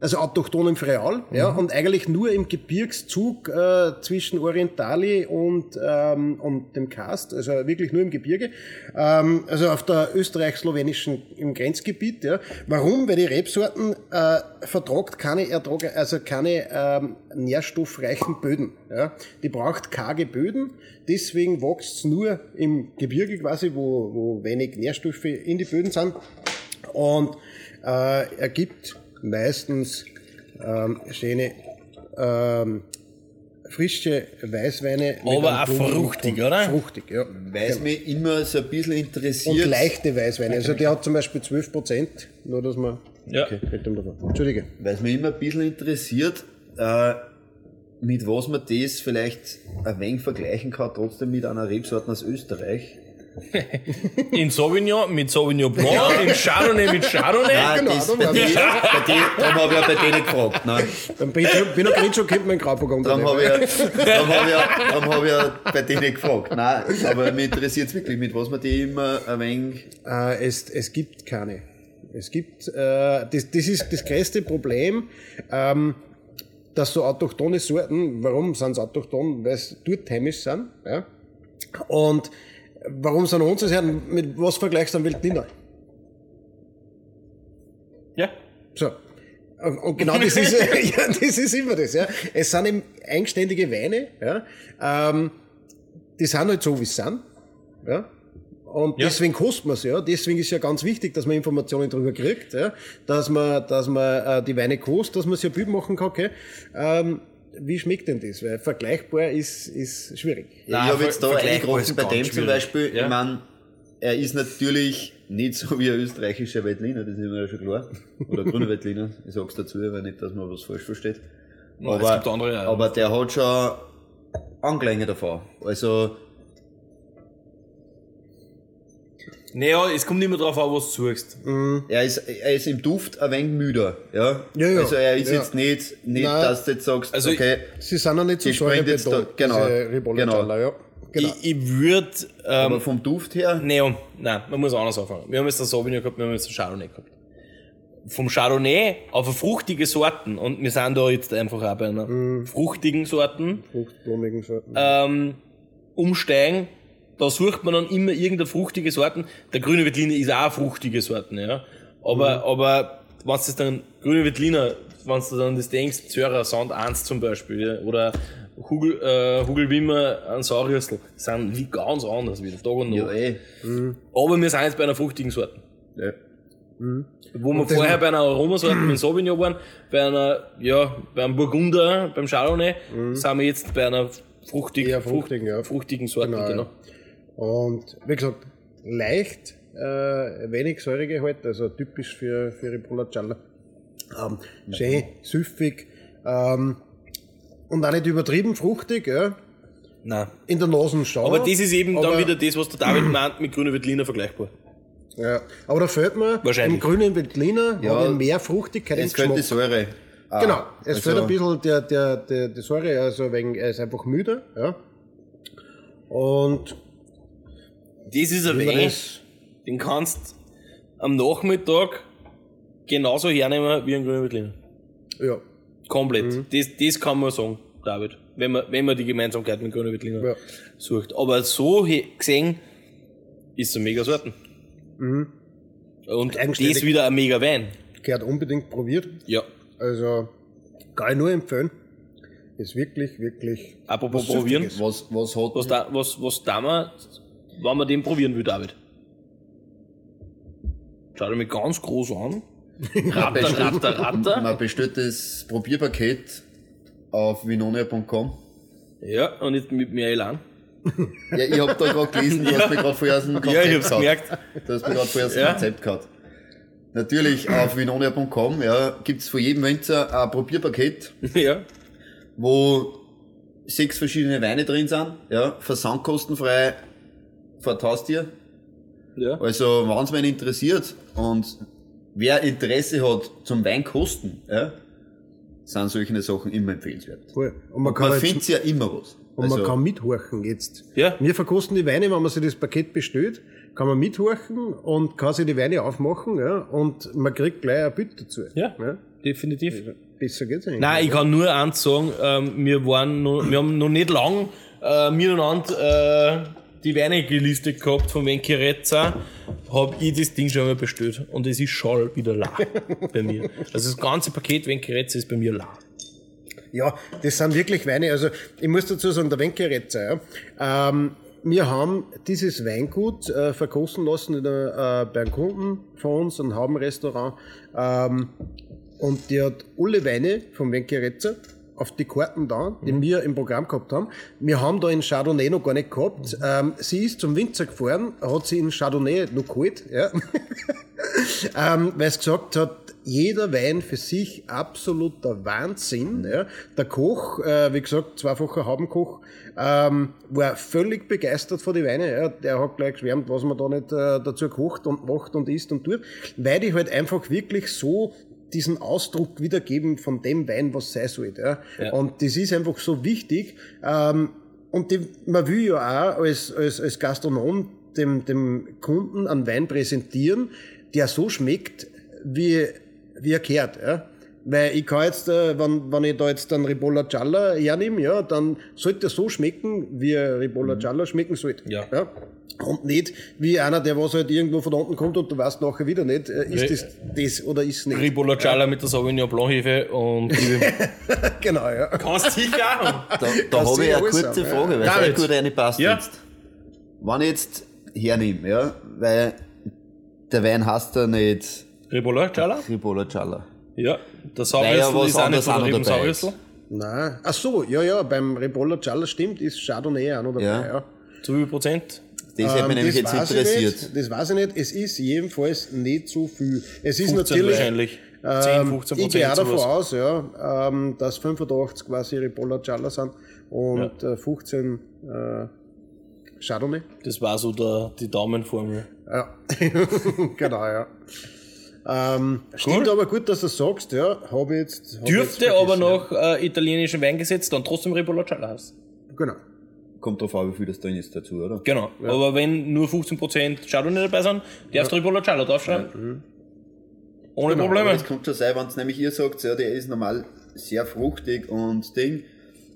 also autochthon im Freal, ja, und eigentlich nur im Gebirgszug äh, zwischen Orientali und, ähm, und dem Karst, also wirklich nur im Gebirge, ähm, also auf der österreich-slowenischen, im Grenzgebiet, ja. Warum? Weil die Rebsorten äh, vertragt keine Ertrag, also keine ähm, nährstoffreichen Böden, ja. Die braucht karge Böden, deswegen wächst nur im Gebirge quasi, wo, wo wenig Nährstoffe in die Böden sind und äh, ergibt meistens ähm, schöne ähm, frische Weißweine. mit Aber auch fruchtig, und- oder? Fruchtig, ja. Weil es mich immer so ein bisschen Und interessiert. leichte Weißweine. Also der hat zum Beispiel 12 Prozent, nur dass man... Ja. Okay. Entschuldige. Weil es mich immer ein bisschen interessiert, äh, mit was man das vielleicht ein wenig vergleichen kann, trotzdem mit einer Rebsorte aus Österreich. In Sauvignon mit Sauvignon Blanc, in Chardonnay mit Chardonnay. Nein, genau, das, da bei denen, bei denen, darum habe ich ja bei denen gefragt. Nein, Beim Pinot Grigio kennt man in Grauburgunder. darum habe ich, ja- darum habe ich, ja- darum habe ich ja bei denen gefragt. Nein, aber mich interessiert es wirklich, mit was man die immer ein wenig Äh, es, es gibt keine. Es gibt, äh, das, das ist das größte Problem, ähm, dass so autochthone Sorten, warum sind sie autochthon? Weil sie dort heimisch sind, ja. Und warum sind unsere Sorten, mit was vergleichst du am Weltliner? Ja. So. Und genau das ist, ja, das ist immer das, ja. Es sind eben eigenständige Weine, ja. Ähm, die sind halt so, wie sie sind, ja. Und Ja. deswegen kostet man es, ja. Deswegen ist ja ganz wichtig, dass man Informationen darüber kriegt, ja. Dass man, dass man äh, die Weine kostet, dass man sich ein Bild machen kann, okay. Ähm, wie schmeckt denn das? Weil vergleichbar ist, ist schwierig. Ja, Nein, ich habe jetzt da ist bei dem zum. Beispiel. Ja. Ich meine, er ist natürlich nicht so wie ein österreichischer Veltliner, das ist mir ja schon klar. Oder grüner Veltliner, ich sag's dazu, weil nicht, dass man was falsch versteht. Ja, es aber, gibt andere, ja. aber der hat schon Anklänge davon. Also, Naja, es kommt immer drauf an, was du suchst. er ist, er ist im Duft ein wenig müder, ja. Ja, ja, Also er ist ja. jetzt nicht, nicht, Nein. dass du jetzt sagst, Also okay, Sie sind noch nicht so Die springt jetzt da- genau, genau. Ja. Genau. Ich, ich würde, ähm, aber vom Duft her, Nein, nein, man muss anders anfangen. Wir haben jetzt den Sauvignon gehabt, wir haben jetzt den Chardonnay gehabt. Vom Chardonnay auf eine fruchtige Sorten, und wir sind da jetzt einfach auch bei einer Mhm. fruchtigen Sorten, Fruchtblumigen Sorten. ähm, umsteigen, da sucht man dann immer irgendeine fruchtige Sorten. Der grüne Veltliner ist auch eine fruchtige Sorten, ja. Aber, aber, wenn du dann, grüne Veltliner, wenn du dann das denkst, Zörer Sand 1 zum Beispiel, ja, oder Hugel, äh, Hugelwimmer, ein Saurüssel, sind wie ganz anders wieder, Tag und ja Nacht. eh, Aber wir sind jetzt bei einer fruchtigen Sorten. ja. Wo wir vorher bei einer Aromasorte mit dem Sauvignon waren, bei einer, ja, beim Burgunder, beim Chardonnay, sind wir jetzt bei einer fruchtig, Eher fruchtigen, ja. fruchtigen Sorte, Genau, genau. Ja. Und wie gesagt, leicht, äh, wenig Säuregehalt, also typisch für, für Ribolla Gialla. Ähm, schön, süffig ähm, und auch nicht übertrieben fruchtig, ja. Nein. In der Nase schon. Aber das ist eben dann aber- wieder das, was der David meint, mit grüner Veltliner vergleichbar. Ja, aber da fehlt mir im grünen Veltliner Ja, mehr Fruchtigkeit es fällt die. Säure. Ah, Genau, es also, fehlt ein bisschen der, der, der, die Säure, also wegen, er ist einfach müde, ja. Und Das ist ein Wein, den kannst am Nachmittag genauso hernehmen wie ein grüner Veltliner. ja, Komplett. Mhm. Das, das kann man sagen, David. Wenn man, wenn man die Gemeinsamkeit mit grüner Veltliner Ja. sucht. Aber so he- gesehen ist es ein mega Sorten. Und Mhm. Eigenständig. das wieder ein mega Wein. gehört unbedingt probiert. Ja. Also kann ich nur empfehlen. Ist wirklich, wirklich. Apropos was probieren. Was, was hat, Was da, was, was da man, wenn man den probieren will, David? Schau dir mich ganz groß an. Ratter, ratter, ratter. man bestellt das Probierpaket auf vinonia.com. Ja, und jetzt mit mir allein. Ja, ich hab da gerade gelesen, du hast mir gerade vorher aus dem Konzept Ja, ich hab's gehabt. gemerkt. Du hast mir gerade vorher das Ja. Konzept gehabt. Natürlich auf vinonia.com ja, gibt's von jedem Winzer ein Probierpaket, Ja. wo sechs verschiedene Weine drin sind, ja, versandkostenfrei vertaust dir. Ja. Also, wenn's wen interessiert und wer Interesse hat zum Weinkosten, ja, sind solche Sachen immer empfehlenswert. Cool. Und man kann, Man jetzt, findet ja immer was. und Also, man kann mithorchen jetzt. Ja. Wir verkosten die Weine, wenn man sich das Paket bestellt, kann man mithorchen und kann sich die Weine aufmachen, ja, und man kriegt gleich ein Bild dazu. Ja. Definitiv. Besser geht's eigentlich. Nein, ich kann nur eins sagen, ähm, wir waren noch, wir haben noch nicht lang äh, miteinander äh, die Weine gelistet gehabt von Venkerezza, hab ich das Ding schon mal bestellt und es ist schon wieder la bei mir. Also das ganze Paket Venkerezza ist bei mir la. Ja, das sind wirklich Weine. Also ich muss dazu sagen, der Wenkeretzer, ja, ähm, wir haben dieses Weingut äh, verkosten lassen in der, äh, bei einem Kunden von uns, einem Haubenrestaurant. Ähm, und die hat alle Weine vom Wenkeretzer auf die Karten da, die wir im Programm gehabt haben. Wir haben da in Chardonnay noch gar nicht gehabt. Ähm, sie ist zum Winzer gefahren, hat sie in Chardonnay noch geholt, ja. ähm, weil es gesagt hat, jeder Wein für sich absoluter Wahnsinn. Ja. Der Koch, äh, wie gesagt, zweifacher Haubenkoch, ähm, war völlig begeistert von den Weinen. Ja. Der hat gleich geschwärmt, was man da nicht äh, dazu kocht und macht und isst und tut, weil die halt einfach wirklich so diesen Ausdruck wiedergeben von dem Wein, was sein soll. Ja. Ja. Und das ist einfach so wichtig. Ähm, und die, man will ja auch als, als, als Gastronom dem, dem Kunden einen Wein präsentieren, der so schmeckt, wie, wie er gehört. Ja? Weil ich kann jetzt, äh, wenn, wenn ich da jetzt einen Ribolla Gialla hernehme, ja, dann sollte er so schmecken, wie ein Ribolla Gialla schmecken sollte. Ja. Und nicht wie einer, der was halt irgendwo von unten kommt und du weißt nachher wieder nicht, äh, ist das das oder ist es nicht. Ribolla Gialla mit der Sauvignon Blanc Hefe und genau, ja. kannst sicher haben. Da, da habe ich eine kurze haben, Frage, weil es David. gut eine passt Ja. jetzt. Wenn ich jetzt hernehme, ja, weil der Wein heißt ja nicht Ribolla Gialla? Ribolla Gialla. Ja. Der ja was ist auch nicht von der Riebensaurüssel. Nein. Ach so, ja, ja, beim Ribolla Gialla stimmt, ist Chardonnay auch noch dabei, Ja. ja. Zu wie viel Prozent? Das hätte mich Ähm, nämlich jetzt weiß ich interessiert. Nicht, das weiß ich nicht. Es ist jedenfalls nicht so viel. Es ist 15 natürlich, wahrscheinlich. 10, 15 Ich gehe auch davon aus, ja, ähm, dass 85 quasi Ripolla Gialla sind und äh, 15 äh, Chardonnay. Das war so der, die Daumenformel. Ja, genau, ja. Ähm, Stimmt aber gut, dass du sagst, ja. Habe ich jetzt. hab ich jetzt Dürfte aber noch äh, italienischen Wein gesetzt, dann trotzdem Ribolacciala hast. Ja. Genau. Kommt drauf an, wie viel das drin ist dazu, oder? Genau. Aber wenn nur 15% Chardonnay dabei sind, darfst du Ribolacciala draufschreiben. Ohne Aber Probleme. es kommt schon sein, wenn es nämlich ihr sagt, ja, der ist normal sehr fruchtig und Ding,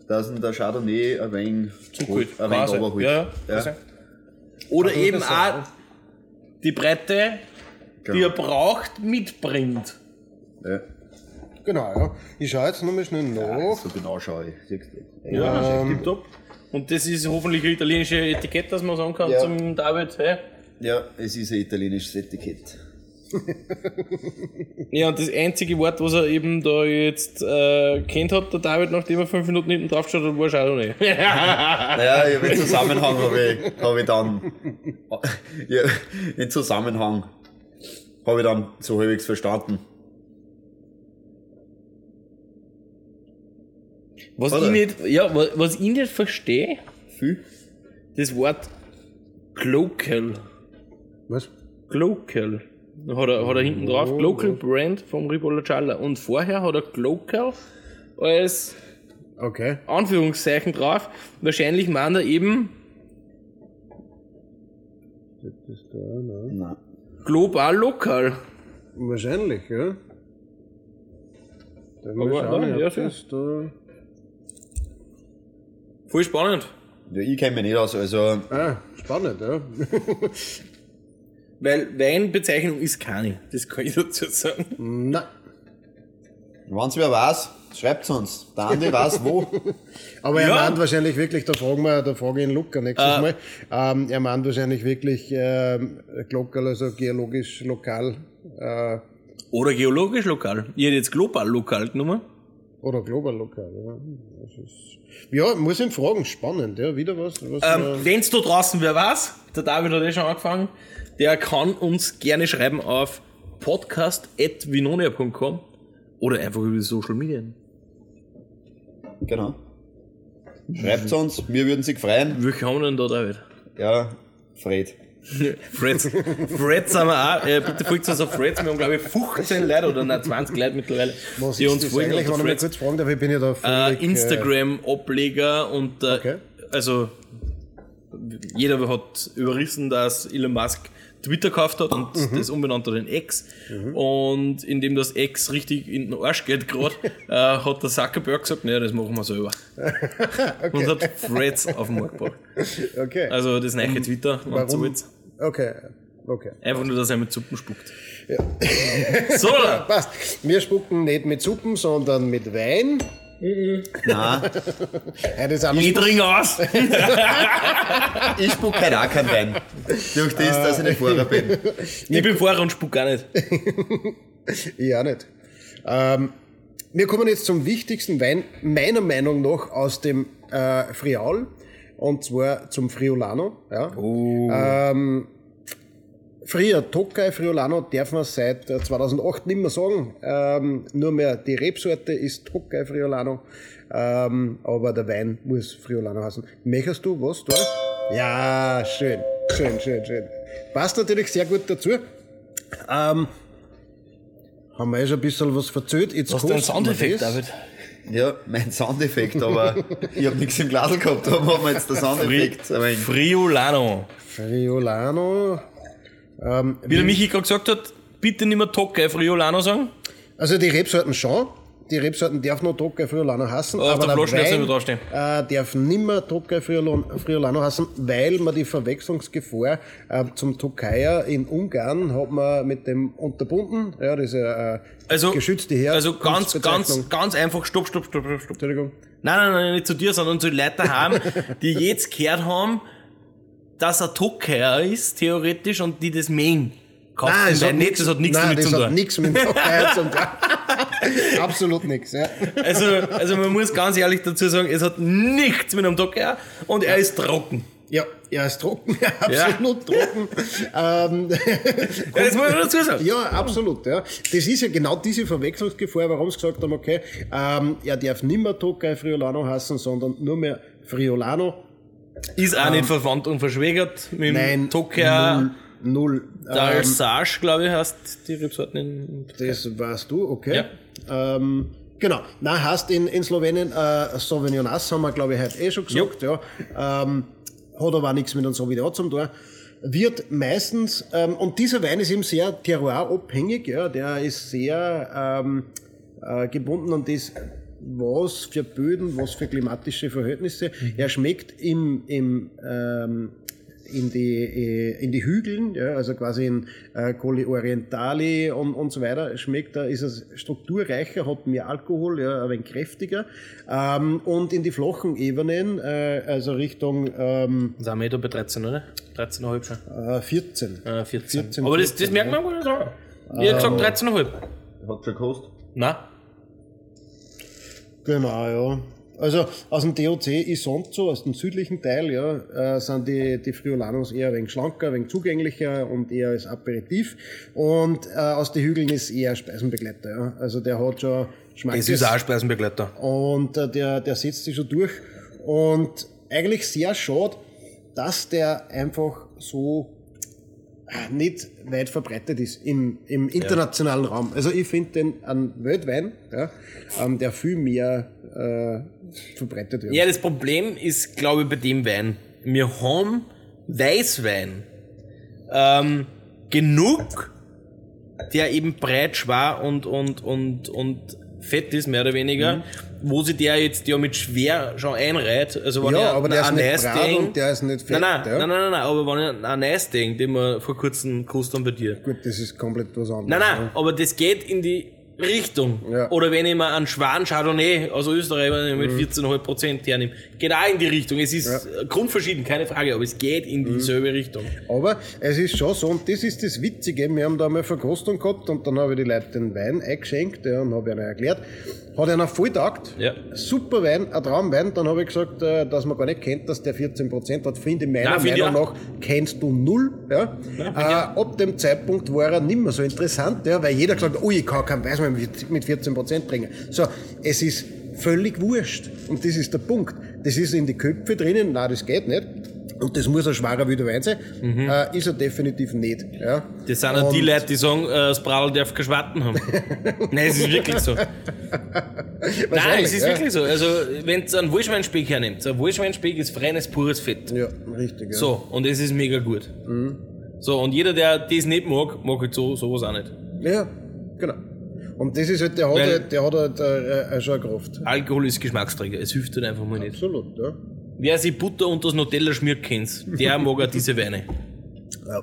dass ihn der Chardonnay ein wenig Zu gut. ein wenig. Ja, ja. ja. ja. Oder eben auch die Breite, die Genau. er braucht, mitbringt. ja. Genau, ja. Ich schaue jetzt nochmal schnell nach. So genau schaue ich. Siehst du. Ja, tipptopp. Und das ist hoffentlich ein italienisches Etikett, dass man sagen kann Ja. zum David, hey. Ja, es ist ein italienisches Etikett. Ja, und das einzige Wort, was er eben da jetzt äh, kennt hat, der David, nachdem er fünf Minuten hinten drauf geschaut hat, war Chardonnay. Naja, ich hab im Zusammenhang habe ich, hab ich dann, ja, im Zusammenhang habe ich dann so halbwegs verstanden. Was Oder? ich nicht, ja, was, was ich nicht verstehe, Viel? das Wort Glocal. Was? Glocal. Hat er, hat er hinten drauf Glocal Brand vom Ribolacciala. Und vorher hat er Glocal als Okay. Anführungszeichen drauf. Wahrscheinlich meint er eben Das ist da, ne? Nein. Global lokal. Wahrscheinlich, ja. Dann Aber, mal schauen, ja, ob ja, das da. Voll spannend. Ja, ich kenne mich nicht aus, also, Ah, spannend, ja. Weil Weinbezeichnung ist keine. Das kann ich dazu sagen. Na. wenn's wer weiß, schreibt's uns. Der Andi weiß wo. Aber er Ja. meint wahrscheinlich wirklich, da fragen wir, da frage ich ihn Luca nächstes Äh. Mal. Ähm, er meint wahrscheinlich wirklich ähm, lokal, also geologisch lokal äh, Oder geologisch lokal. Ich hätte jetzt global lokal genommen. oder global lokal. Ja, das ist, ja muss ihn fragen, spannend, ja, wieder was. was Ähm, äh, wenn's da draußen wer weiß, der David hat eh schon angefangen, der kann uns gerne schreiben auf podcast.vinonia.com oder einfach über die Social Media. Genau. Schreibt's uns, wir würden sich freuen. Denn da, David? Ja, Fred. Freds. Freds sind wir auch. Äh, bitte folgt uns auf Freds. Wir haben, glaube ich, 15 Leute oder nein, 20 Leute mittlerweile, was die ist uns folgen eigentlich, wenn ich mal Freds. kurz fragen darf, ich bin ja da Äh, völlig, Instagram-Ableger und äh, Okay. also jeder hat überrissen, dass Elon Musk Twitter gekauft hat und Mhm. das umbenannt hat in X. Und indem das X richtig in den Arsch geht gerade, äh, hat der Zuckerberg gesagt, naja, das machen wir selber. Und hat Threads auf den Markt gebracht. Okay. Also das neue Twitter, wenn so Warum? willst. okay, okay. Einfach nur, dass er mit Suppen spuckt. So, Passt. Wir spucken nicht mit Suppen, sondern mit Wein. Nein, Ja, das ich trinke aus. ich spuck halt auch keinen Wein. Durch das, dass ich nicht Fahrer bin. Ich bin Fahrer und spuck auch nicht. Ich auch nicht. Ähm, wir kommen jetzt zum wichtigsten Wein, meiner Meinung nach, aus dem äh, Friaul. Und zwar zum Friulano. Ja. Ähm, früher Tokai Friulano darf man seit äh, 2008 nicht mehr sagen. Ähm, nur mehr die Rebsorte ist Tokai Friulano. Ähm, aber der Wein muss Friulano heißen. Möchtest du was da? Ja, schön. Schön, schön, schön. Passt natürlich sehr gut dazu. Ähm, haben wir eh schon ein bisschen was verzählt. Jetzt dein kosten wir Soundeffekt. David? Ja, mein Soundeffekt, aber ich hab nichts im Glas gehabt, darum haben wir jetzt den Soundeffekt. ein wenig- Friulano. Ähm, Wie der Michi gerade gesagt hat, bitte nicht mehr Tokai Friulano sagen. Also die Rebsorten schon. Die Rebsorten darf noch Tokai Friulano heißen, Auf aber der der Wein nicht mehr draufstehen. äh, darf nimmer Friulano Friulano heißen, weil man die Verwechslungsgefahr äh, zum Tokayer in Ungarn hat man mit dem unterbunden. Ja, das ist ja äh, Also, geschützte Her also ganz, ganz, ganz einfach, stopp, stopp, stopp, stopp, stopp. Entschuldigung. Nein, nein, nein, nicht zu dir, sondern zu den Leuten daheim, die jetzt gehört haben, dass er Tokai ist, theoretisch, und die das meinen. Kauft Nein, Wein hat nicht, nichts- das hat nichts nein, damit das zu hat tun. nichts mit dem Tokayer zu tun. Absolut nichts, ja. Also, also man muss ganz ehrlich dazu sagen, es hat nichts mit einem Tokai und er ist trocken. Ja, er ist trocken, absolut trocken. ähm, Ja, das muss ich dazu sagen. ja, absolut. Ja. Das ist ja genau diese Verwechslungsgefahr, warum sie gesagt haben, okay, ähm, er darf nicht mehr Tokai Friolano heißen, sondern nur mehr Friolano. Ist auch nicht verwandt und verschwägert mit dem Nein, Tokia null. null. Dar Sage, glaube ich, heißt die Rebsorten in Das weißt du, okay. Ähm, genau. Nein, heißt in, in Slowenien äh, Sauvignon As, haben wir, glaube ich, heute eh schon gesagt. Ja. Ähm, hat aber auch nichts mit einem Sauvignon zum tun. Wird meistens, ähm, und dieser Wein ist eben sehr terroirabhängig, ja, der ist sehr ähm, äh, gebunden an das, was für Böden, was für klimatische Verhältnisse. Er schmeckt im, im ähm, in die, äh, in die Hügeln, ja, also quasi in äh, Colli Orientali und, und so weiter, schmeckt er, ist es strukturreicher, hat mehr Alkohol, ja, ein wenig kräftiger. Ähm, und in die flachen Ebenen, äh, also Richtung ähm, Sind wir da bei 13, oder? 13,5 schon. äh, 14. Äh, 14. 14, Aber das, das merkt man gar nicht. Ich hab gesagt 13,5. Hat schon gekostet. Nein. Genau, ja. Also aus dem DOC Isonzo, aus dem südlichen Teil, ja, äh, sind die, die Friolanos eher ein wenig schlanker, ein wenig zugänglicher und eher als Aperitif. Und äh, aus den Hügeln ist eher Speisenbegleiter. Ja. Also der hat schon Schmackes. Das ist auch ein Speisenbegleiter. Und äh, der, der setzt sich schon durch. Und eigentlich sehr schade, dass der einfach so nicht weit verbreitet ist im, im internationalen Raum. Also ich finde den ein Weltwein, ja, ähm, der viel mehr äh, verbreitet wird. Ja, das Problem ist, glaube ich, bei dem Wein. Wir haben Weißwein ähm, genug, der eben breit, schwer und, und, und, und fett ist, mehr oder weniger, Mhm. wo sich der jetzt ja mit schwer schon einreiht. Also wenn Ja, aber der ist Nice Ding- der ist nicht fett, Nein, nein, ja. nein, nein, nein, aber wenn ein Nice Ding, den wir vor kurzem gekostet haben bei dir. Gut, das ist komplett was anderes. Nein, nein, aber das geht in die Richtung. Ja. Oder wenn ich mal einen schweren Chardonnay aus Österreich mit 14,5 Prozent hernehme, geht auch in die Richtung. Es ist Ja. grundverschieden, keine Frage, aber es geht in dieselbe Richtung. Aber es ist schon so, und das ist das Witzige, wir haben da mal Verkostung gehabt und dann habe ich die Leute den Wein eingeschenkt ja, und habe ihnen erklärt. Hat einer voll taugt. Ja. Super Wein, ein Traumwein. Dann habe ich gesagt, äh, dass man gar nicht kennt, dass der 14% hat. Finde meiner Nein, finde ich Meinung nach kennst du null. Ja? äh, ab dem Zeitpunkt war er nicht mehr so interessant, ja, weil jeder gesagt hat, ui, ich kann keinen Weißwein mit mit 14% bringen. So, es ist völlig wurscht. Und das ist der Punkt. Das ist in die Köpfe drinnen, nein, das geht nicht. Und das muss ein schwerer wilder Wein sein. Äh, ist er definitiv nicht. Ja. Das sind auch die Leute, die sagen, äh, das Bradl darf kein Schwarten haben. Nein, es ist wirklich so. Nein, es ist ja. wirklich so. Also, wenn ihr einen Wohlschweinspeck hernimmt, ein Wohlschweinspeck ist reines, pures Fett. Ja, richtig. Ja. So, und es ist mega gut. Mhm. So, und jeder, der das nicht mag, mag halt so, sowas auch nicht. Ja, genau. Und das ist halt, der hat, Weil- halt, der hat halt äh, äh, schon eine Kraft. Alkohol ist Geschmacksträger, es hilft halt einfach mal nicht. Absolut, ja. Wer sich Butter und das Nutella schmiert kennt, der mag auch diese Weine. ja.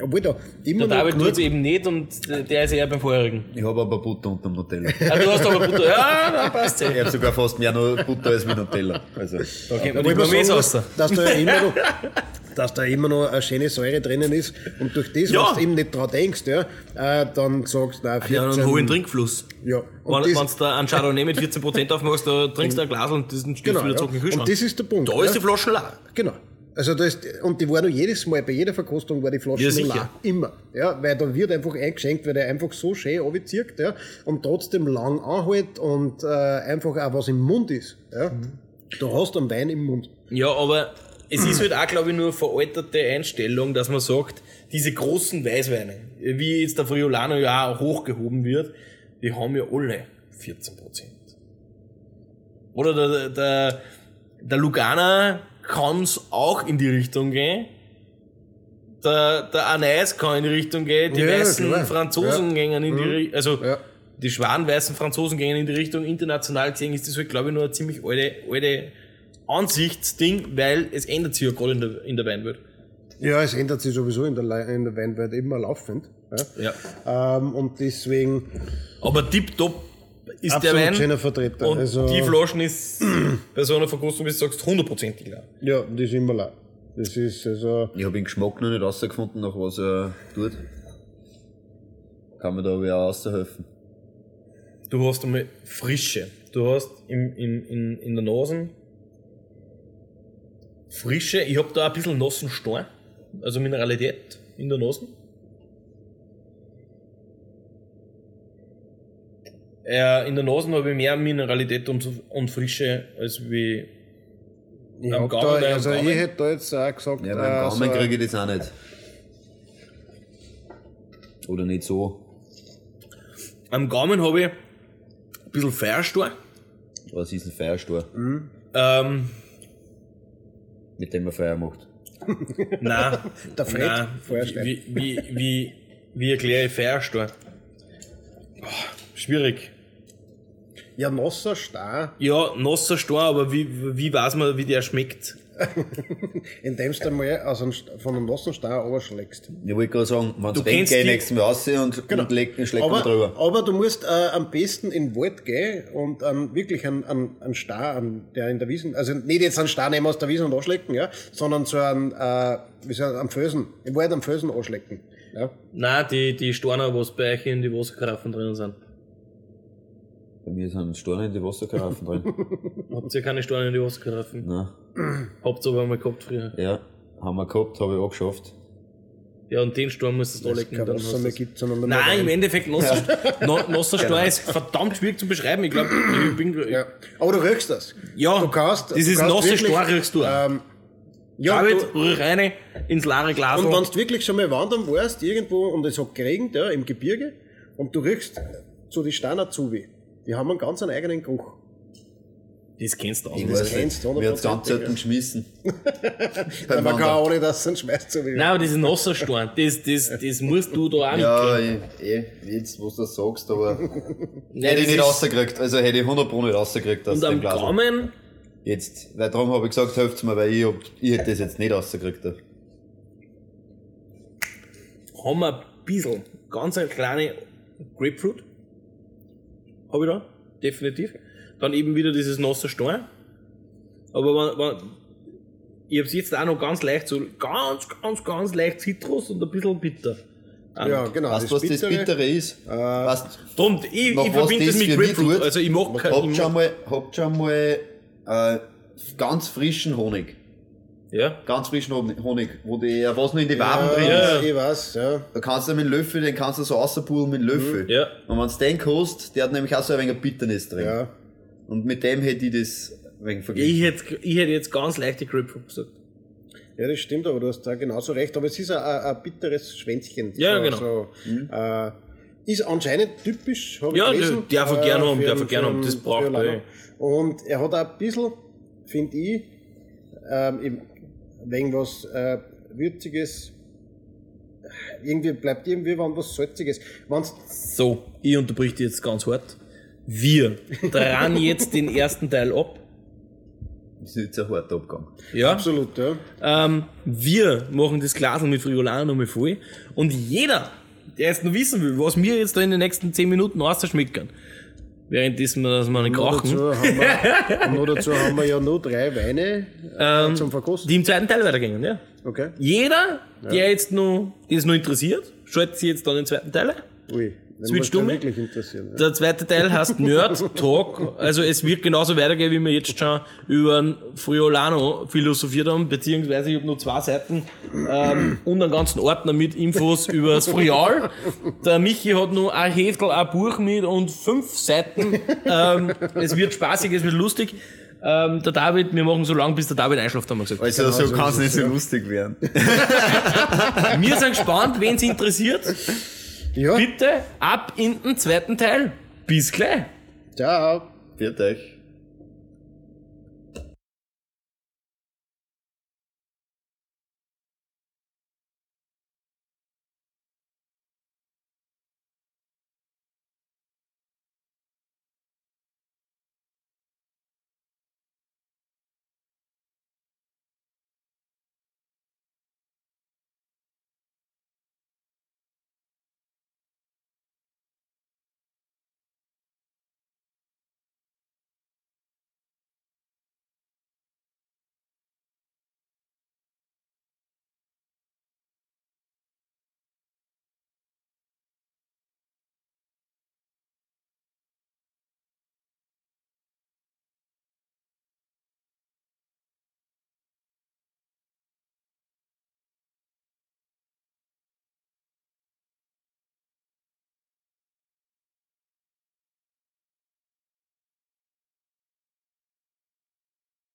Obwohl da immer Der David genug- tut's eben nicht und der ist eher beim vorherigen. Ich habe aber Butter unter dem Nutella. Ah, du hast aber Butter. Ja, na, passt Ich ja. habe sogar fast mehr Butter als mit Nutella. Also, Da kennt man die Gourmets aus. dass da ja immer noch, dass da immer noch eine schöne Säure drinnen ist und durch das, Ja. was du eben nicht dran denkst, ja, äh, dann sagst du, nein, 14, Ja, einen hohen Trinkfluss. Ja. Wenn, Und wenn du da einen Chardonnay mit 14% aufmachst, da trinkst du ein Glas und das ist genau, wieder zurück in den ja. Kühlschrank. und das ist der Punkt. da ja. ist die Flasche leer. Genau. Also das, und die war noch jedes Mal, bei jeder Verkostung war die Flasche Ja, leer. Immer. Ja, weil da wird einfach eingeschenkt, weil der einfach so schön runterzieht, ja, und trotzdem lang anhält und äh, einfach auch was im Mund ist. Ja. Du hast einen Wein im Mund. Ja, aber es ist halt auch, glaube ich, nur eine veralterte Einstellung, dass man sagt, diese großen Weißweine, wie jetzt der Friolano ja auch hochgehoben wird, die haben ja alle 14%. Oder der, der, der Lugana kann's auch in die Richtung gehen. Der, der Anais kann in die Richtung gehen, die Ja, weißen klar. Franzosen Ja. gehen in die Richtung, also Ja. die schweren weißen Franzosen gehen in die Richtung. International gesehen ist das halt, glaube ich, nur ein ziemlich alte, alte Ansichtsding, weil es ändert sich ja gerade in der, in der Weinwelt. Ja, es ändert sich sowieso in der, Le- in der Weinwelt immer laufend. Ja. Ja. Ähm, und deswegen Aber tipptopp ist absolut der Wein. schöner Vertreter. Und also, die Flaschen ist bei so einer Verkostung, wie du sagst, hundertprozentig klar. ja, das ist immer leer. Das ist also, ich habe den Geschmack noch nicht rausgefunden, nach was er tut. Kann mir da aber auch aushelfen. Du hast einmal Frische. Du hast im, in, in, in der Nase Frische, ich hab da ein bisschen nassen Stein, also Mineralität in der Nase. Äh, in der Nase habe ich mehr Mineralität und, und Frische als wie Ich, Am Gaumen, da, also Gaumen? ich hätte da jetzt auch gesagt, Ja, beim äh, Gaumen so, kriege ich das auch nicht. Oder nicht so. am Gaumen habe ich ein bisschen Feierstein. Was ist ein Feuerstor, Ähm, mit dem man Feuer macht? nein, Der Fred, nein, Feuerstein. wie, wie, wie, wie erkläre ich Feierstein? Oh, schwierig. ja, nasser Star, Ja, nasser Stein, aber wie, wie weiß man, wie der schmeckt? indem du mal aus einem, von einem nassen Star runterschlägst. Ich wollte gerade sagen, wenn Du es regnet, kennst geh die- nächstes Mal raus und, und leg, schlägt man Aber, drüber. aber du musst äh, am besten in den Wald gehen und ähm, wirklich einen, einen, einen Star, einen, der in der Wiesen, also nicht jetzt einen Star nehmen aus der Wiesen und anschlecken, ja, sondern so einen, äh, wie soll ich, am Felsen, im Wald am Felsen anschlecken. Ja. Nein, die, die Steine, was bei euch in die Wasserkaraffen drinnen sind. Bei mir sind Steine in die Wasserkaraffen drin. Habt ihr keine Steine in die Wasserkaraffen? Nein. Habt ihr aber mal gehabt früher. Ja, haben wir gehabt, habe ich auch geschafft. Ja, und den Stein musst du da legen. Kein dann Wasser hast mehr gibt, sondern Nein, im. Endeffekt, nasser, nasser Stein ist verdammt schwierig zu beschreiben. Ich glaube, ich bin, ja, Ja. Aber du riechst das. ja Du kannst, dieses du kannst nasse wirklich, Stein riechst du. Ähm, ja, David, du, rühr rein ins leere Glas. und wenn du wirklich schon mal wandern warst, irgendwo, und es hat geregnet, ja, im Gebirge, und du riechst so die Steiner zu wie. Die haben einen ganz einen eigenen Geruch. das kennst du auch. Ich nicht. weiß kennst du nicht, mir hat's ganz 100%, selten geschmissen. Weil man kann auch nicht, dass es schmeißt so. Nein, aber das ist ein nasser Stein. Das, das, das musst du da auch nicht Ja, ich, eh, jetzt, wo du das sagst, aber Nein, hätte ich das nicht rausgekriegt. Also hätte ich 100 Pro nicht rausgekriegt aus Und dem am Glas. Gaumen, Jetzt, weil darum habe ich gesagt, helft mir, weil ich, hab, ich hätte das jetzt nicht rausgekriegt. haben wir ein bisschen, ganz eine kleine Grapefruit. Habe ich da, definitiv. Dann eben wieder dieses nasse Stein. Aber wenn, wenn, ich hab's jetzt auch noch ganz leicht, so ganz, ganz, ganz leicht Zitrus und ein bisschen bitter. Ja, genau. Weißt du, was das Bittere ist? weißt, Drum, ich, ich verbinde das das mit Grapefruit. Also ich mag kein, habt schon mal, habt schon mal äh, ganz frischen Honig. Ja. Ganz frischen Honig, Honig, wo die, äh, was noch in die Waben Ja, drin Ja. ist. ich weiß, ja. Da kannst du mit dem Löffel, den kannst du so rauspulen mit dem Löffel. Mhm. Ja. Und wenn du den kostet, der hat nämlich auch so ein wenig Bitternis drin. Ja. Und mit dem hätte ich das ein wenig verglichen. Ich hätte, ich hätte jetzt ganz leichte Grapefruit gesagt. Ja, das stimmt, aber du hast da genauso recht. Aber es ist ein, ein, ein bitteres Schwänzchen. Ja, so, genau. So, äh, ist anscheinend typisch, habe Ja, ich gelesen. der darf er gerne haben, für darf er gerne haben, das braucht er. Und er hat auch ein bisschen, finde ich, ähm, im- wegen was äh, Würziges, irgendwie bleibt irgendwie wann was Salziges. Wenn's, So, ich unterbrich dich jetzt ganz hart. Wir dran jetzt den ersten Teil ab. Das ist jetzt ein harter Abgang. Ja. absolut, ja. Ähm, wir machen das Glas mit Friolano nochmal voll. Und jeder, der jetzt noch wissen will, was wir jetzt da in den nächsten 10 Minuten rausschmecken, währenddessen wir das mal nicht krachen, dazu, haben wir, noch dazu haben wir ja nur drei Weine äh, Ähm, zum Verkosten. die im zweiten Teil weitergehen, ja. Okay. Jeder, der jetzt noch, den es noch interessiert, schaltet sich jetzt dann den zweiten Teil ein. Ui, wenn Switch mich du wirklich interessieren. Ja. Der zweite Teil heißt Nerd Talk. Also es wird genauso weitergehen, wie wir jetzt schon über einen Friolano philosophiert haben, beziehungsweise ich habe nur zwei Seiten ähm, und einen ganzen Ordner mit Infos über das Frial. Der Michi hat nur ein Heftel, ein Buch mit und fünf Seiten. Ähm, es wird spaßig, es wird lustig. Ähm, der David, wir machen so lange, bis der David einschläft, haben wir gesagt. Also so kann es nicht so lustig werden. Wir sind gespannt, wen es interessiert. Ja, Bitte ab in den zweiten Teil. Bis gleich. ciao. Viert euch.